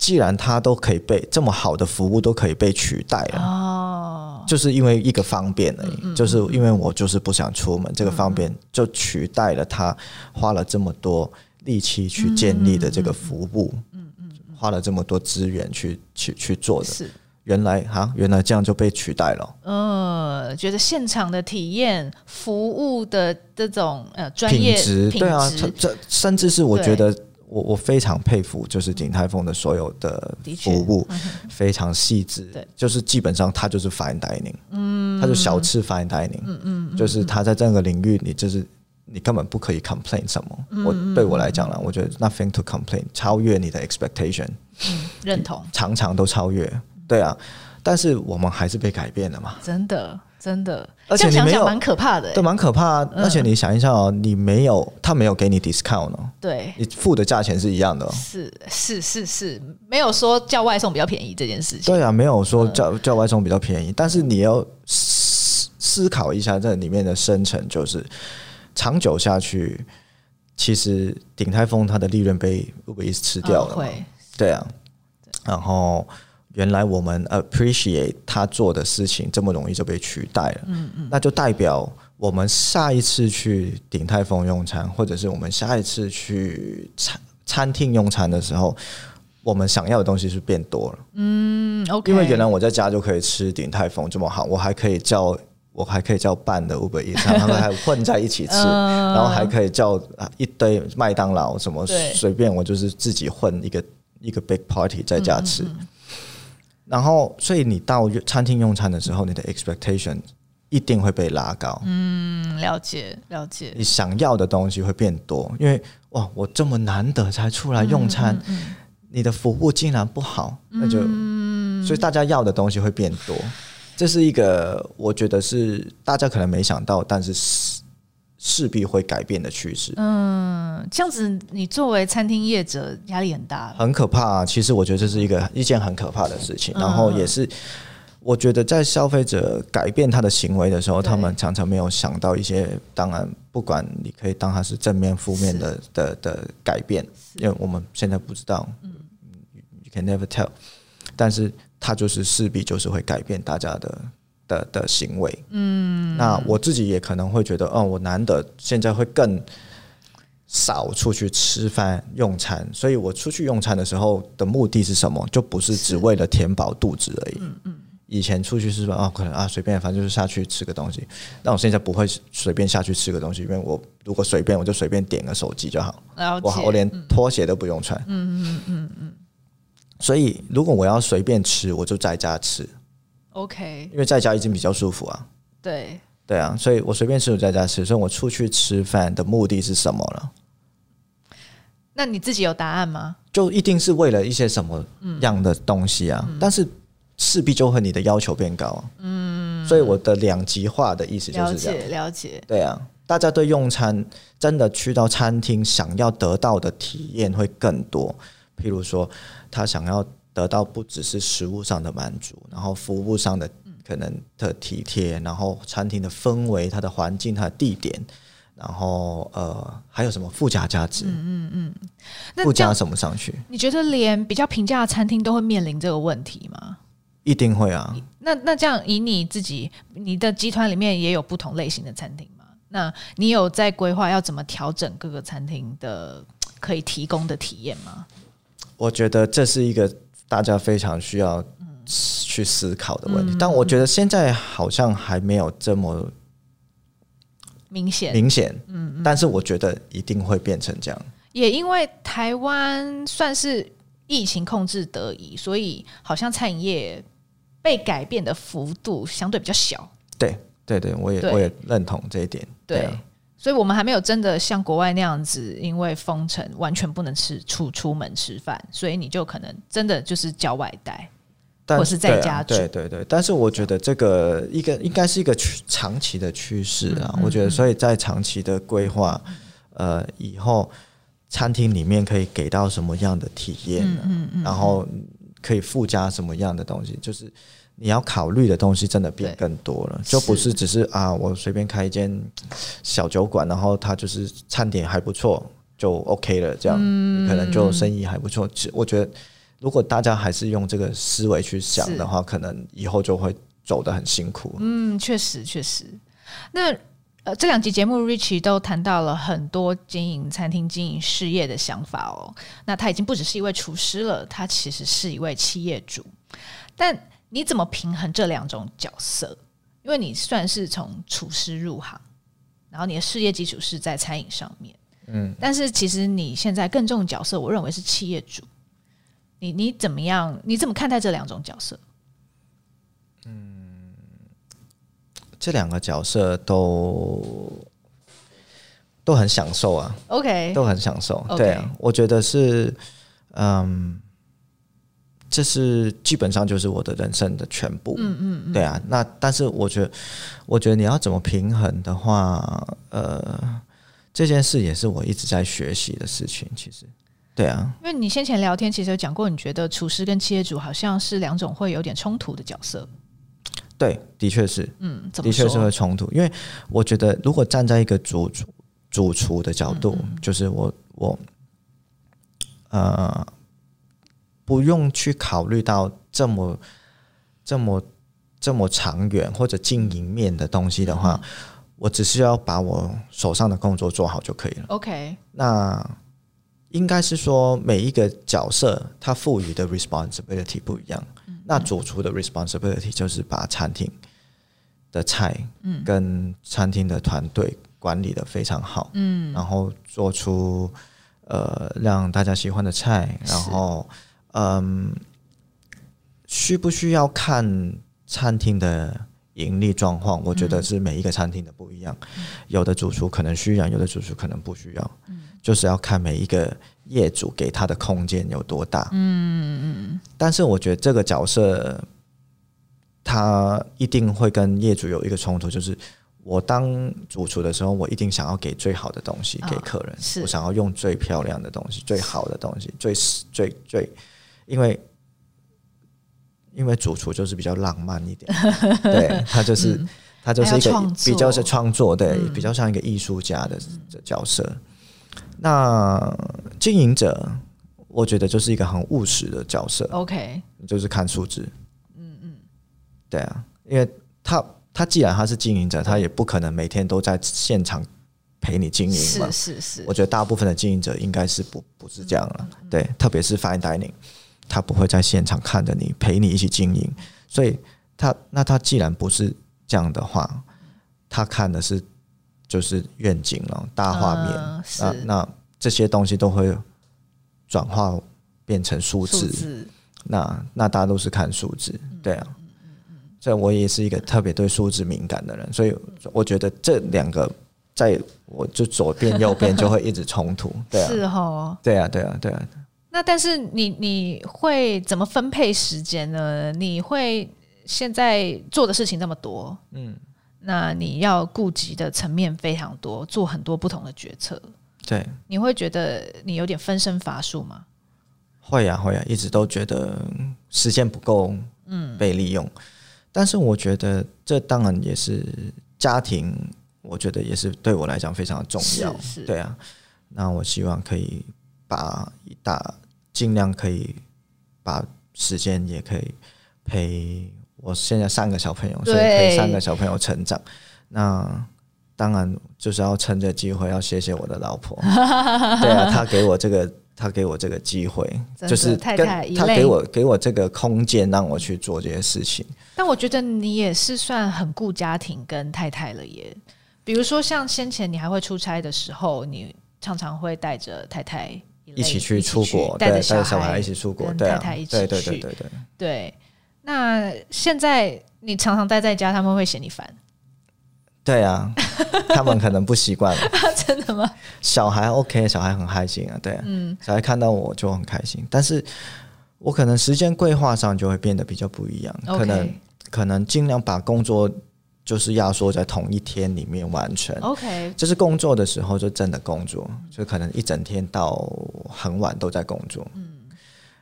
既然它都可以被这么好的服务都可以被取代了，哦，就是因为一个方便而已，就是因为我就是不想出门，这个方便就取代了他花了这么多力气去建立的这个服务，嗯嗯，花了这么多资源去去去做的，是。原来哈，原来这样就被取代了，嗯，觉得现场的体验、服务的这种呃专业品质，对啊，这甚至是我觉得。我我非常佩服，就是鼎泰丰的所有的服务非常细致，就是基本上它就是 fine dining，嗯，它就小吃 fine dining，嗯嗯，就是它在这个领域，你就是你根本不可以 complain 什么。我对我来讲呢，我觉得 nothing to complain，超越你的 expectation，嗯，认同，常常都超越，对啊，但是我们还是被改变了嘛，真的。真的，而且你没有蛮可怕的，对，蛮可怕。而且你想一下哦，你没有，他没有给你 discount 哦，对，你付的价钱是一样的，是是是是，没有说叫外送比较便宜这件事情。对啊，没有说叫叫外送比较便宜，但是你要思思考一下这里面的深层，就是长久下去，其实鼎泰丰它的利润被 Uber 吃掉了，会，对啊，然后。原来我们 appreciate 他做的事情这么容易就被取代了，嗯嗯，那就代表我们下一次去鼎泰丰用餐，或者是我们下一次去餐餐厅用餐的时候，我们想要的东西是变多了，嗯，OK。因为原来我在家就可以吃鼎泰丰这么好，我还可以叫我还可以叫半的 Uber Eats，他们还混在一起吃，然后还可以叫一堆麦当劳什么随便，我就是自己混一个一个 big party 在家吃。然后，所以你到餐厅用餐的时候，你的 expectation 一定会被拉高。嗯，了解，了解。你想要的东西会变多，因为哇，我这么难得才出来用餐，嗯嗯、你的服务竟然不好，那就，嗯、所以大家要的东西会变多。这是一个我觉得是大家可能没想到，但是。势必会改变的趋势。嗯，这样子，你作为餐厅业者压力很大，很可怕啊。其实我觉得这是一个一件很可怕的事情，然后也是我觉得在消费者改变他的行为的时候，他们常常没有想到一些，当然不管你可以当它是正面、负面的的的改变，因为我们现在不知道，嗯，you can never tell，但是它就是势必就是会改变大家的的的行为，嗯，那我自己也可能会觉得，哦，我难得现在会更。少出去吃饭用餐，所以我出去用餐的时候的目的是什么？就不是只为了填饱肚子而已。嗯嗯。以前出去吃饭啊，可能啊随便，反正就是下去吃个东西。但我现在不会随便下去吃个东西，因为我如果随便，我就随便点个手机就好。我我连拖鞋都不用穿。嗯嗯嗯嗯。所以如果我要随便吃，我就在家吃。OK。因为在家已经比较舒服啊。对。对啊，所以我随便吃，我在家吃。所以我出去吃饭的目的是什么了？那你自己有答案吗？就一定是为了一些什么样的东西啊？嗯、但是势必就和你的要求变高。嗯，所以我的两极化的意思就是这样。了解，了解。对啊，大家对用餐真的去到餐厅想要得到的体验会更多。譬如说，他想要得到不只是食物上的满足，然后服务上的可能的体贴，然后餐厅的氛围、它的环境、它的地点。然后呃，还有什么附加价值？嗯嗯嗯，那附加什么上去？你觉得连比较平价的餐厅都会面临这个问题吗？一定会啊。那那这样以你自己，你的集团里面也有不同类型的餐厅吗？那你有在规划要怎么调整各个餐厅的可以提供的体验吗？我觉得这是一个大家非常需要去思考的问题，嗯、但我觉得现在好像还没有这么。明显，明显，嗯，嗯，但是我觉得一定会变成这样。也因为台湾算是疫情控制得宜，所以好像餐饮业被改变的幅度相对比较小。对，对，对，我也我也认同这一点。对，所以我们还没有真的像国外那样子，因为封城完全不能吃出出门吃饭，所以你就可能真的就是叫外带。但或是在家对，啊、对对对，但是我觉得这个一个应该是一个长期的趋势啊。嗯嗯嗯，我觉得，所以在长期的规划，呃，以后餐厅里面可以给到什么样的体验，嗯嗯嗯，然后可以附加什么样的东西，就是你要考虑的东西真的变更多了，就不是只是啊，我随便开一间小酒馆，然后它就是餐点还不错就 OK 了，这样，嗯、可能就生意还不错。其实我觉得。如果大家还是用这个思维去想的话，可能以后就会走得很辛苦。嗯，确实确实。那呃，这两集节目，Richie 都谈到了很多经营餐厅、经营事业的想法哦。那他已经不只是一位厨师了，他其实是一位企业主。但你怎么平衡这两种角色？因为你算是从厨师入行，然后你的事业基础是在餐饮上面。嗯，但是其实你现在更重的角色，我认为是企业主。你你怎么样？你怎么看待这两种角色？嗯，这两个角色都都很享受啊。OK，都很享受。对啊，我觉得是，嗯，这是基本上就是我的人生的全部。嗯嗯嗯。对啊，那但是我觉得，我觉得你要怎么平衡的话，呃，这件事也是我一直在学习的事情。其实。对啊，因为你先前聊天其实有讲过，你觉得厨师跟企业主好像是两种会有点冲突的角色。对，的确是，嗯，的确是会冲突。因为我觉得，如果站在一个主厨主厨的角度，嗯嗯就是我我呃不用去考虑到这么这么这么长远或者经营面的东西的话，嗯、我只需要把我手上的工作做好就可以了。OK，那。应该是说，每一个角色他赋予的 responsibility 不一样。那主厨的 responsibility 就是把餐厅的菜跟餐厅的团队管理的非常好，嗯，然后做出呃让大家喜欢的菜，然后嗯，需不需要看餐厅的盈利状况？我觉得是每一个餐厅的不一样，有的主厨可能需要，有的主厨可能不需要。就是要看每一个业主给他的空间有多大，嗯嗯，但是我觉得这个角色，他一定会跟业主有一个冲突，就是我当主厨的时候，我一定想要给最好的东西给客人，我想要用最漂亮的东西、最好的东西、最最最，因为因为主厨就是比较浪漫一点，对，他就是、嗯、他就是一个比较是创作，对，嗯、比较像一个艺术家的角色。嗯、那经营者，我觉得就是一个很务实的角色。OK，就是看数字。嗯嗯，对啊，因为他他既然他是经营者，他也不可能每天都在现场陪你经营嘛。是是是，我觉得大部分的经营者应该是不不是这样了。嗯、对，特别是 fine dining。他不会在现场看着你，陪你一起经营，所以他那他既然不是这样的话，他看的是就是愿景了，大画面，呃、那那这些东西都会转化变成数字，那那大家都是看数字，对啊，所以我也是一个特别对数字敏感的人，所以我觉得这两个在我就左边右边就会一直冲突，对啊，是哦，对啊，对啊，对啊。那但是你你会怎么分配时间呢？你会现在做的事情那么多，嗯，那你要顾及的层面非常多，做很多不同的决策，对，你会觉得你有点分身乏术吗？会呀会呀，一直都觉得时间不够，嗯，被利用。嗯，但是我觉得这当然也是家庭，我觉得也是对我来讲非常的重要，是，是对啊。那我希望可以把一大。尽量可以把时间也可以陪我现在三个小朋友，所以陪三个小朋友成长。那当然就是要趁着机会要谢谢我的老婆，对啊，她给我这个，他给我这个机会，就是跟他给我给我这个空间，让我去做这些事情。但我觉得你也是算很顾家庭跟太太了耶。比如说像先前你还会出差的时候，你常常会带着太太。一起去出国，带着小孩一起出国，对啊对对对对对对。那现在你常常待在家，他们会嫌你烦？对啊，他们可能不习惯。真的吗？小孩 OK，小孩很开心啊，对啊，嗯，小孩看到我就很开心。但是我可能时间规划上就会变得比较不一样，可能可能尽量把工作。就是压缩在同一天里面完成。OK，就是工作的时候就真的工作，就可能一整天到很晚都在工作。嗯，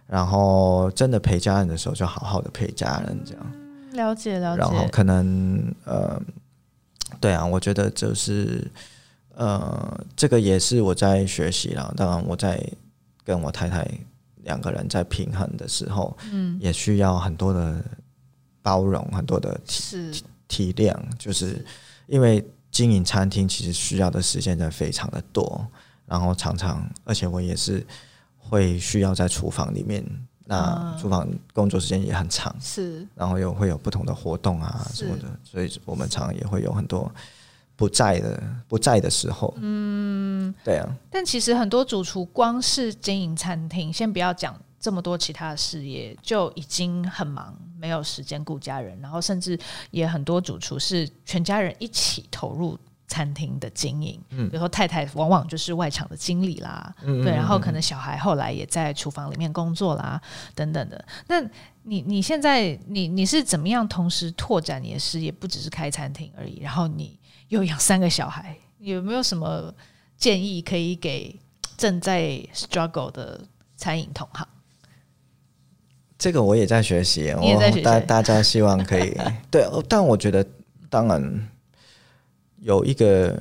然后真的陪家人的时候，就好好的陪家人这样。了解了解。然后可能呃，对啊，我觉得就是呃，这个也是我在学习了。当然我在跟我太太两个人在平衡的时候，嗯，也需要很多的包容，很多的是。体谅，就是因为经营餐厅其实需要的时间真的非常的多，然后常常，而且我也是会需要在厨房里面，那厨房工作时间也很长，是，然后又会有不同的活动啊什么的，所以我们常常也会有很多不在的不在的时候，嗯，对啊。但其实很多主厨光是经营餐厅，先不要讲。这么多其他的事业就已经很忙，没有时间顾家人，然后甚至也很多主厨是全家人一起投入餐厅的经营。嗯，比如说太太往往就是外场的经理啦，嗯，对，然后可能小孩后来也在厨房里面工作啦，等等的。那你你现在你你是怎么样同时拓展你的事业？不只是开餐厅而已，然后你又养三个小孩，有没有什么建议可以给正在 struggle 的餐饮同行？这个我也在学习，我大大家希望可以 对，但我觉得当然有一个，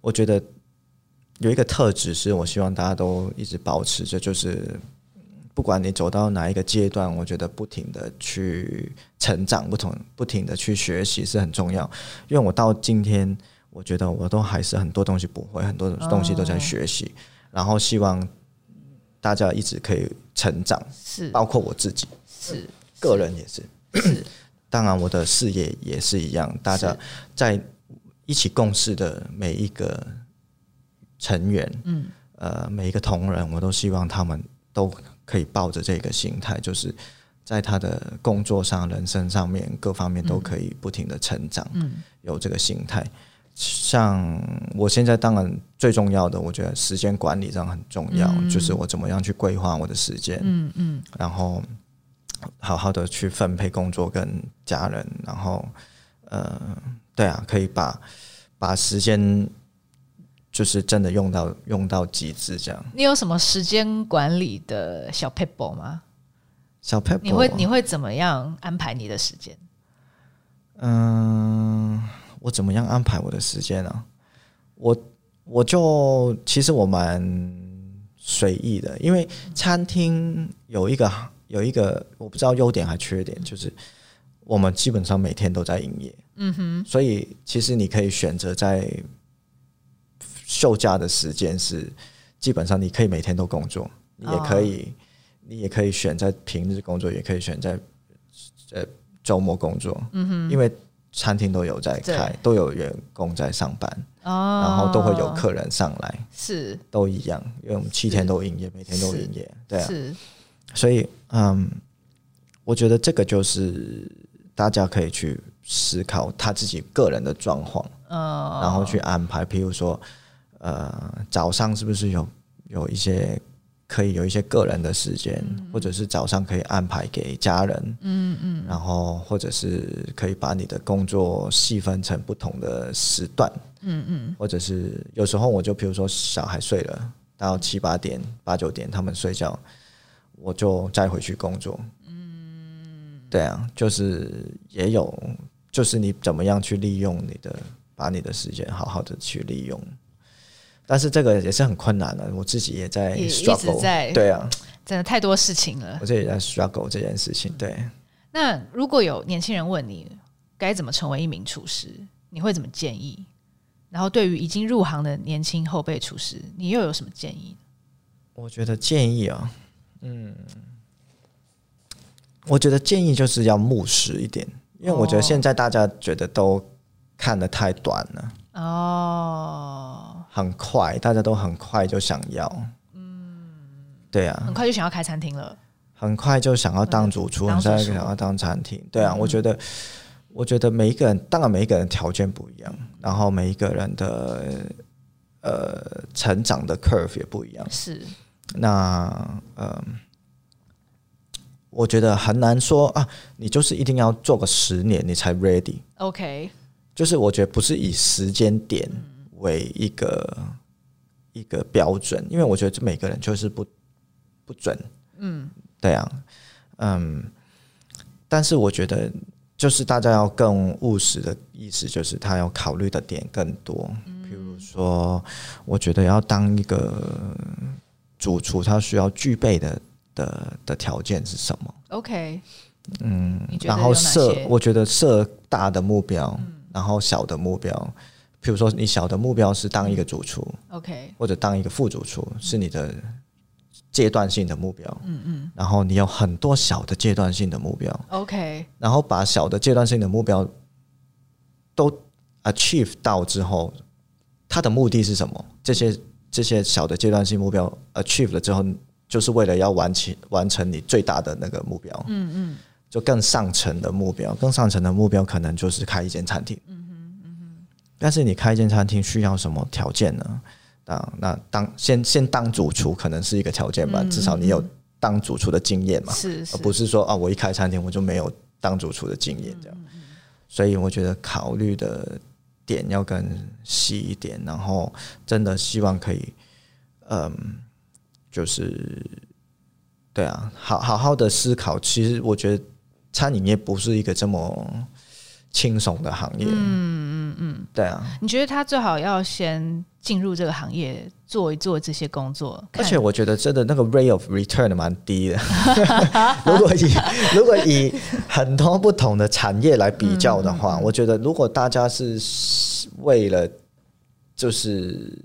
我觉得有一个特质是我希望大家都一直保持着，就是不管你走到哪一个阶段，我觉得不停的去成长，不同不停的去学习是很重要。因为我到今天，我觉得我都还是很多东西不会，很多东西都在学习，然后希望大家一直可以成长，是包括我自己。是，个人也是，是，当然我的事业也是一样。大家在一起共事的每一个成员，嗯，呃，每一个同仁，我都希望他们都可以抱着这个心态，就是在他的工作上、人生上面各方面都可以不停的成长，嗯，有这个心态。像我现在，当然最重要的，我觉得时间管理上很重要，就是我怎么样去规划我的时间，嗯嗯，然后。好好的去分配工作跟家人，然后，呃，对啊，可以把把时间就是真的用到用到极致这样。你有什么时间管理的小 paper 吗？小 paper，你会你会怎么样安排你的时间？嗯，我怎么样安排我的时间呢、啊？我我就其实我蛮随意的，因为餐厅有一个有一个我不知道优点还缺点，就是我们基本上每天都在营业。嗯哼，所以其实你可以选择在休假的时间是基本上你可以每天都工作，你也可以。哦你也可以选在平日工作，也可以选在呃周末工作。嗯哼，因为餐厅都有在开，都有员工在上班，哦，然后都会有客人上来，是。都一样，因为我们七天都营业，每天都营业，对啊，是，所以嗯，我觉得这个就是大家可以去思考他自己个人的状况，哦，然后去安排，譬如说呃早上是不是有有一些。可以有一些个人的时间，嗯、或者是早上可以安排给家人，嗯嗯，然后或者是可以把你的工作细分成不同的时段，嗯嗯，或者是有时候我就比如说小孩睡了到七八点八九点他们睡觉，我就再回去工作，嗯，对啊，就是也有，就是你怎么样去利用你的，把你的时间好好的去利用。但是这个也是很困难的，我自己也在 struggle，在对啊，真的太多事情了。我自己也在 struggle 这件事情。对，那如果有年轻人问你该怎么成为一名厨师，你会怎么建议？然后对于已经入行的年轻后辈厨师，你又有什么建议？我觉得建议啊，嗯，我觉得建议就是要务实一点，因为我觉得现在大家觉得都看得太短了。哦。很快，大家都很快就想要，嗯，对啊，很快就想要开餐厅了，很快就想要当主厨，很快就想要当餐厅，对啊，我觉得，我觉得每一个人，当然每一个人条件不一样，然后每一个人的呃成长的 curve 也不一样，是，那嗯、呃，我觉得很难说啊，你就是一定要做个十年你才 ready，OK，就是我觉得不是以时间点。为一个一个标准，因为我觉得这每个人就是不不准，嗯，对啊，嗯，但是我觉得就是大家要更务实的意思，就是他要考虑的点更多，比如说，我觉得要当一个主厨，他需要具备的的的条件是什么？OK，嗯，然后设，我觉得设大的目标，然后小的目标。比如说，你小的目标是当一个主厨，OK，或者当一个副主厨，是你的阶段性的目标。嗯嗯。然后你有很多小的阶段性的目标，OK。然后把小的阶段性的目标都 achieve 到之后，它的目的是什么？这些这些小的阶段性目标 achieve 了之后，就是为了要完成完成你最大的那个目标。嗯嗯。就更上层的目标，更上层的目标可能就是开一间餐厅。但是你开一间餐厅需要什么条件呢？啊，那当先先当主厨可能是一个条件吧，至少你有当主厨的经验嘛，是，而不是说啊，我一开餐厅我就没有当主厨的经验这样。所以我觉得考虑的点要更细一点，然后真的希望可以，嗯，就是对啊，好好好的思考。其实我觉得餐饮业不是一个这么。轻松的行业，嗯嗯嗯，对啊。你觉得他最好要先进入这个行业，做一做这些工作？而且我觉得真的那个 rate of return 蛮低的。如果以如果以很多不同的产业来比较的话，我觉得如果大家是为了就是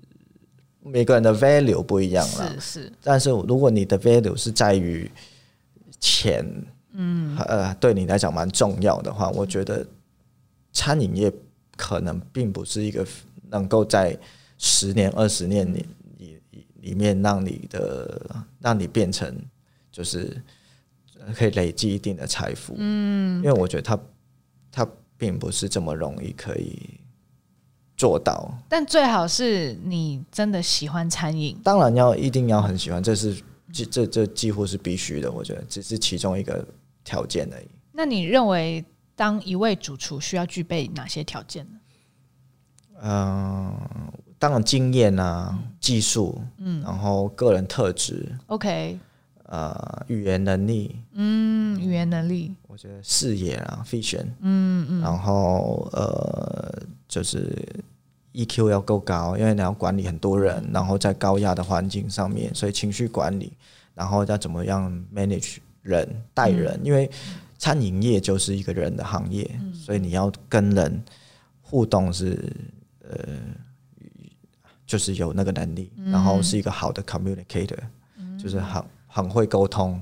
每个人的 value 不一样了，是是。但是如果你的 value 是在于钱，嗯呃，对你来讲蛮重要的话，我觉得。餐饮业可能并不是一个能够在十年、二十年里里里面让你的让你变成就是可以累积一定的财富。嗯，因为我觉得它它并不是这么容易可以做到。但最好是你真的喜欢餐饮，当然要一定要很喜欢，这是这这这几乎是必须的。我觉得只是其中一个条件而已。那你认为？当一位主厨需要具备哪些条件呢？嗯、呃，当然经验啊，技术，嗯，然后个人特质，OK，呃语言能力，嗯，语言能力，我觉得视野啊，vision，嗯嗯，然后呃就是 EQ 要够高，因为你要管理很多人，然后在高压的环境上面，所以情绪管理，然后要怎么样 manage 人带人，嗯、因为餐饮业就是一个人的行业，嗯、所以你要跟人互动是呃。就是有那个能力，嗯、然后是一个好的 communicator，、嗯、就是很很会沟通。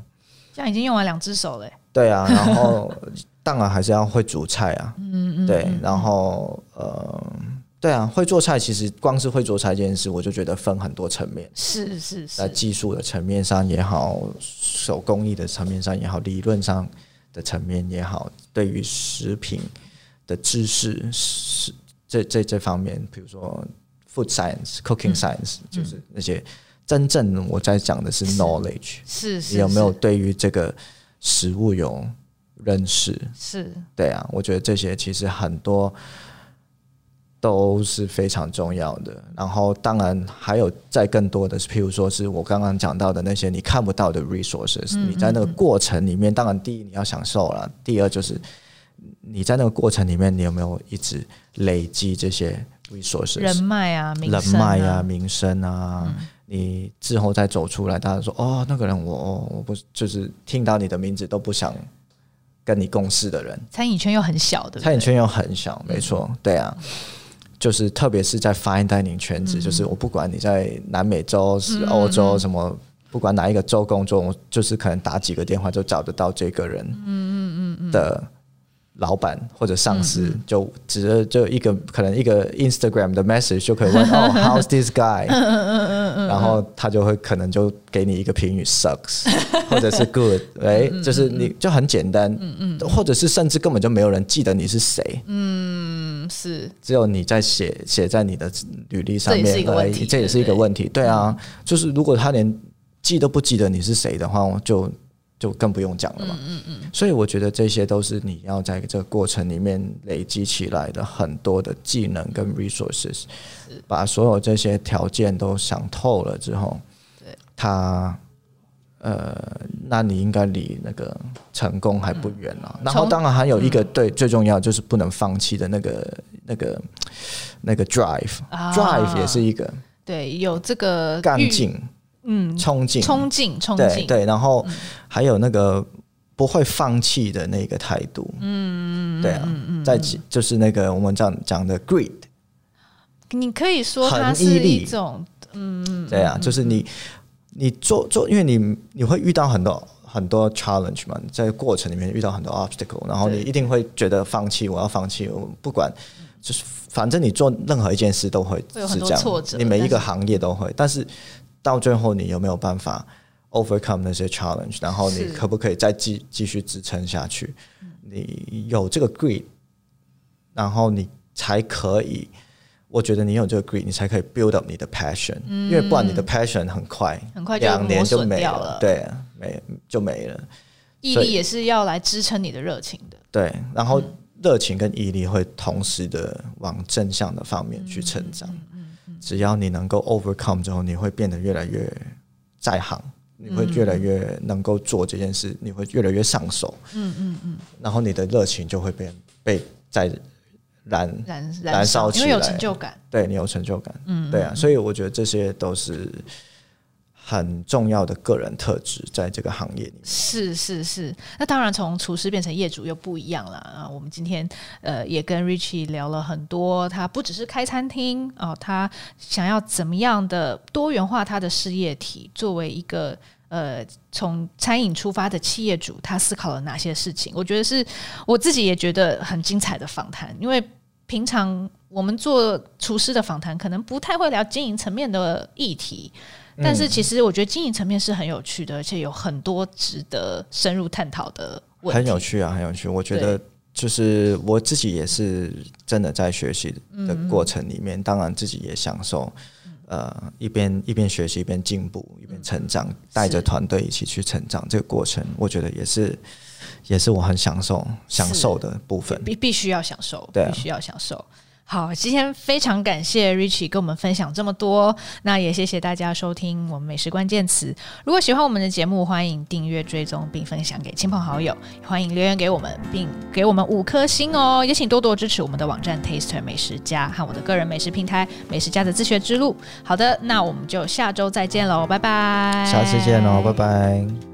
这样已经用完两只手了。对啊，然后当然还是要会煮菜啊。嗯嗯。对，然后呃，对啊，会做菜其实光是会做菜这件事，我就觉得分很多层面。是是是。在技术的层面上也好，手工艺的层面上也好，理论上的层面也好，对于食品的知识是这这这方面，比如说。Food science, cooking science，、嗯、就是那些真正我在讲的是 knowledge，是是，你有没有对于这个食物有认识？是，对啊，我觉得这些其实很多都是非常重要的。然后当然还有再更多的是，譬如说是我刚刚讲到的那些你看不到的 resources，、嗯、你在那个过程里面，当然第一你要享受了，第二就是你在那个过程里面，你有没有一直累积这些？resources 人脉啊，人脉啊，名声啊，嗯、你之后再走出来，大家说哦，那个人我我不就是听到你的名字都不想跟你共事的人。餐饮圈又很小的，餐饮圈又很小，没错，嗯、对啊，就是特别是在 fine dining 圈子，嗯、就是我不管你在南美洲、是欧洲什么，不管哪一个州工作，我就是可能打几个电话就找得到这个人。嗯嗯嗯嗯的。老板或者上司就只是就一个可能一个 Instagram 的 message 就可以问哦，How's this guy？然后他就会可能就给你一个评语 sucks，或者是 good，哎，就是你就很简单，或者是甚至根本就没有人记得你是谁，嗯，是，只有你在写写在你的履历上面而已，这也是一个问题，对啊，就是如果他连记都不记得你是谁的话，我就。就更不用讲了嘛，嗯嗯，所以我觉得这些都是你要在这个过程里面累积起来的很多的技能跟 resources，把所有这些条件都想透了之后，对，他，呃，那你应该离那个成功还不远了。然后当然还有一个对最重要就是不能放弃的那个那个那个 drive，drive 也是一个对有这个干劲。嗯，冲劲，冲劲，冲劲，对对，然后还有那个不会放弃的那个态度，嗯，对啊，在就是那个我们这样讲的 greed，你可以说它是一种，嗯，对啊，就是你你做做，因为你你会遇到很多很多 challenge 嘛，在过程里面遇到很多 obstacle，然后你一定会觉得放弃，我要放弃，我不管，就是反正你做任何一件事都会是这样，你每一个行业都会，但是。到最后，你有没有办法 overcome 那些 challenge？然后你可不可以再继继续支撑下去？你有这个 grit，然后你才可以。我觉得你有这个 grit，你才可以 build up 你的 passion。因为不然你的 passion 很快，很快两年就没了。对，没就没了。毅力也是要来支撑你的热情的。对，然后热情跟毅力会同时的往正向的方面去成长。只要你能够 overcome 之后，你会变得越来越在行，你会越来越能够做这件事，你会越来越上手。嗯嗯嗯。然后你的热情就会被被在燃燃燃烧起来，因为有成就感。对，你有成就感。嗯，对啊。所以我觉得这些都是。很重要的个人特质，在这个行业里面是是是。那当然，从厨师变成业主又不一样了啊！我们今天呃也跟 Richie 聊了很多，他不只是开餐厅哦，他想要怎么样的多元化他的事业体，作为一个呃从餐饮出发的企业主，他思考了哪些事情？我觉得是我自己也觉得很精彩的访谈，因为平常我们做厨师的访谈，可能不太会聊经营层面的议题。但是其实我觉得经营层面是很有趣的，而且有很多值得深入探讨的问题。很有趣啊，很有趣。我觉得就是我自己也是真的在学习的过程里面，当然自己也享受，呃，一边一边学习一边进步一边成长，带着团队一起去成长这个过程，我觉得也是也是我很享受享受的部分。必必须要享受，对，必须要享受。好，今天非常感谢 Richie 跟我们分享这么多，那也谢谢大家收听我们美食关键词。如果喜欢我们的节目，欢迎订阅、追踪并分享给亲朋好友，欢迎留言给我们，并给我们五颗星哦。也请多多支持我们的网站 Taster 美食家和我的个人美食平台美食家的自学之路。好的，那我们就下周再见喽，拜拜。下次见喽，拜拜。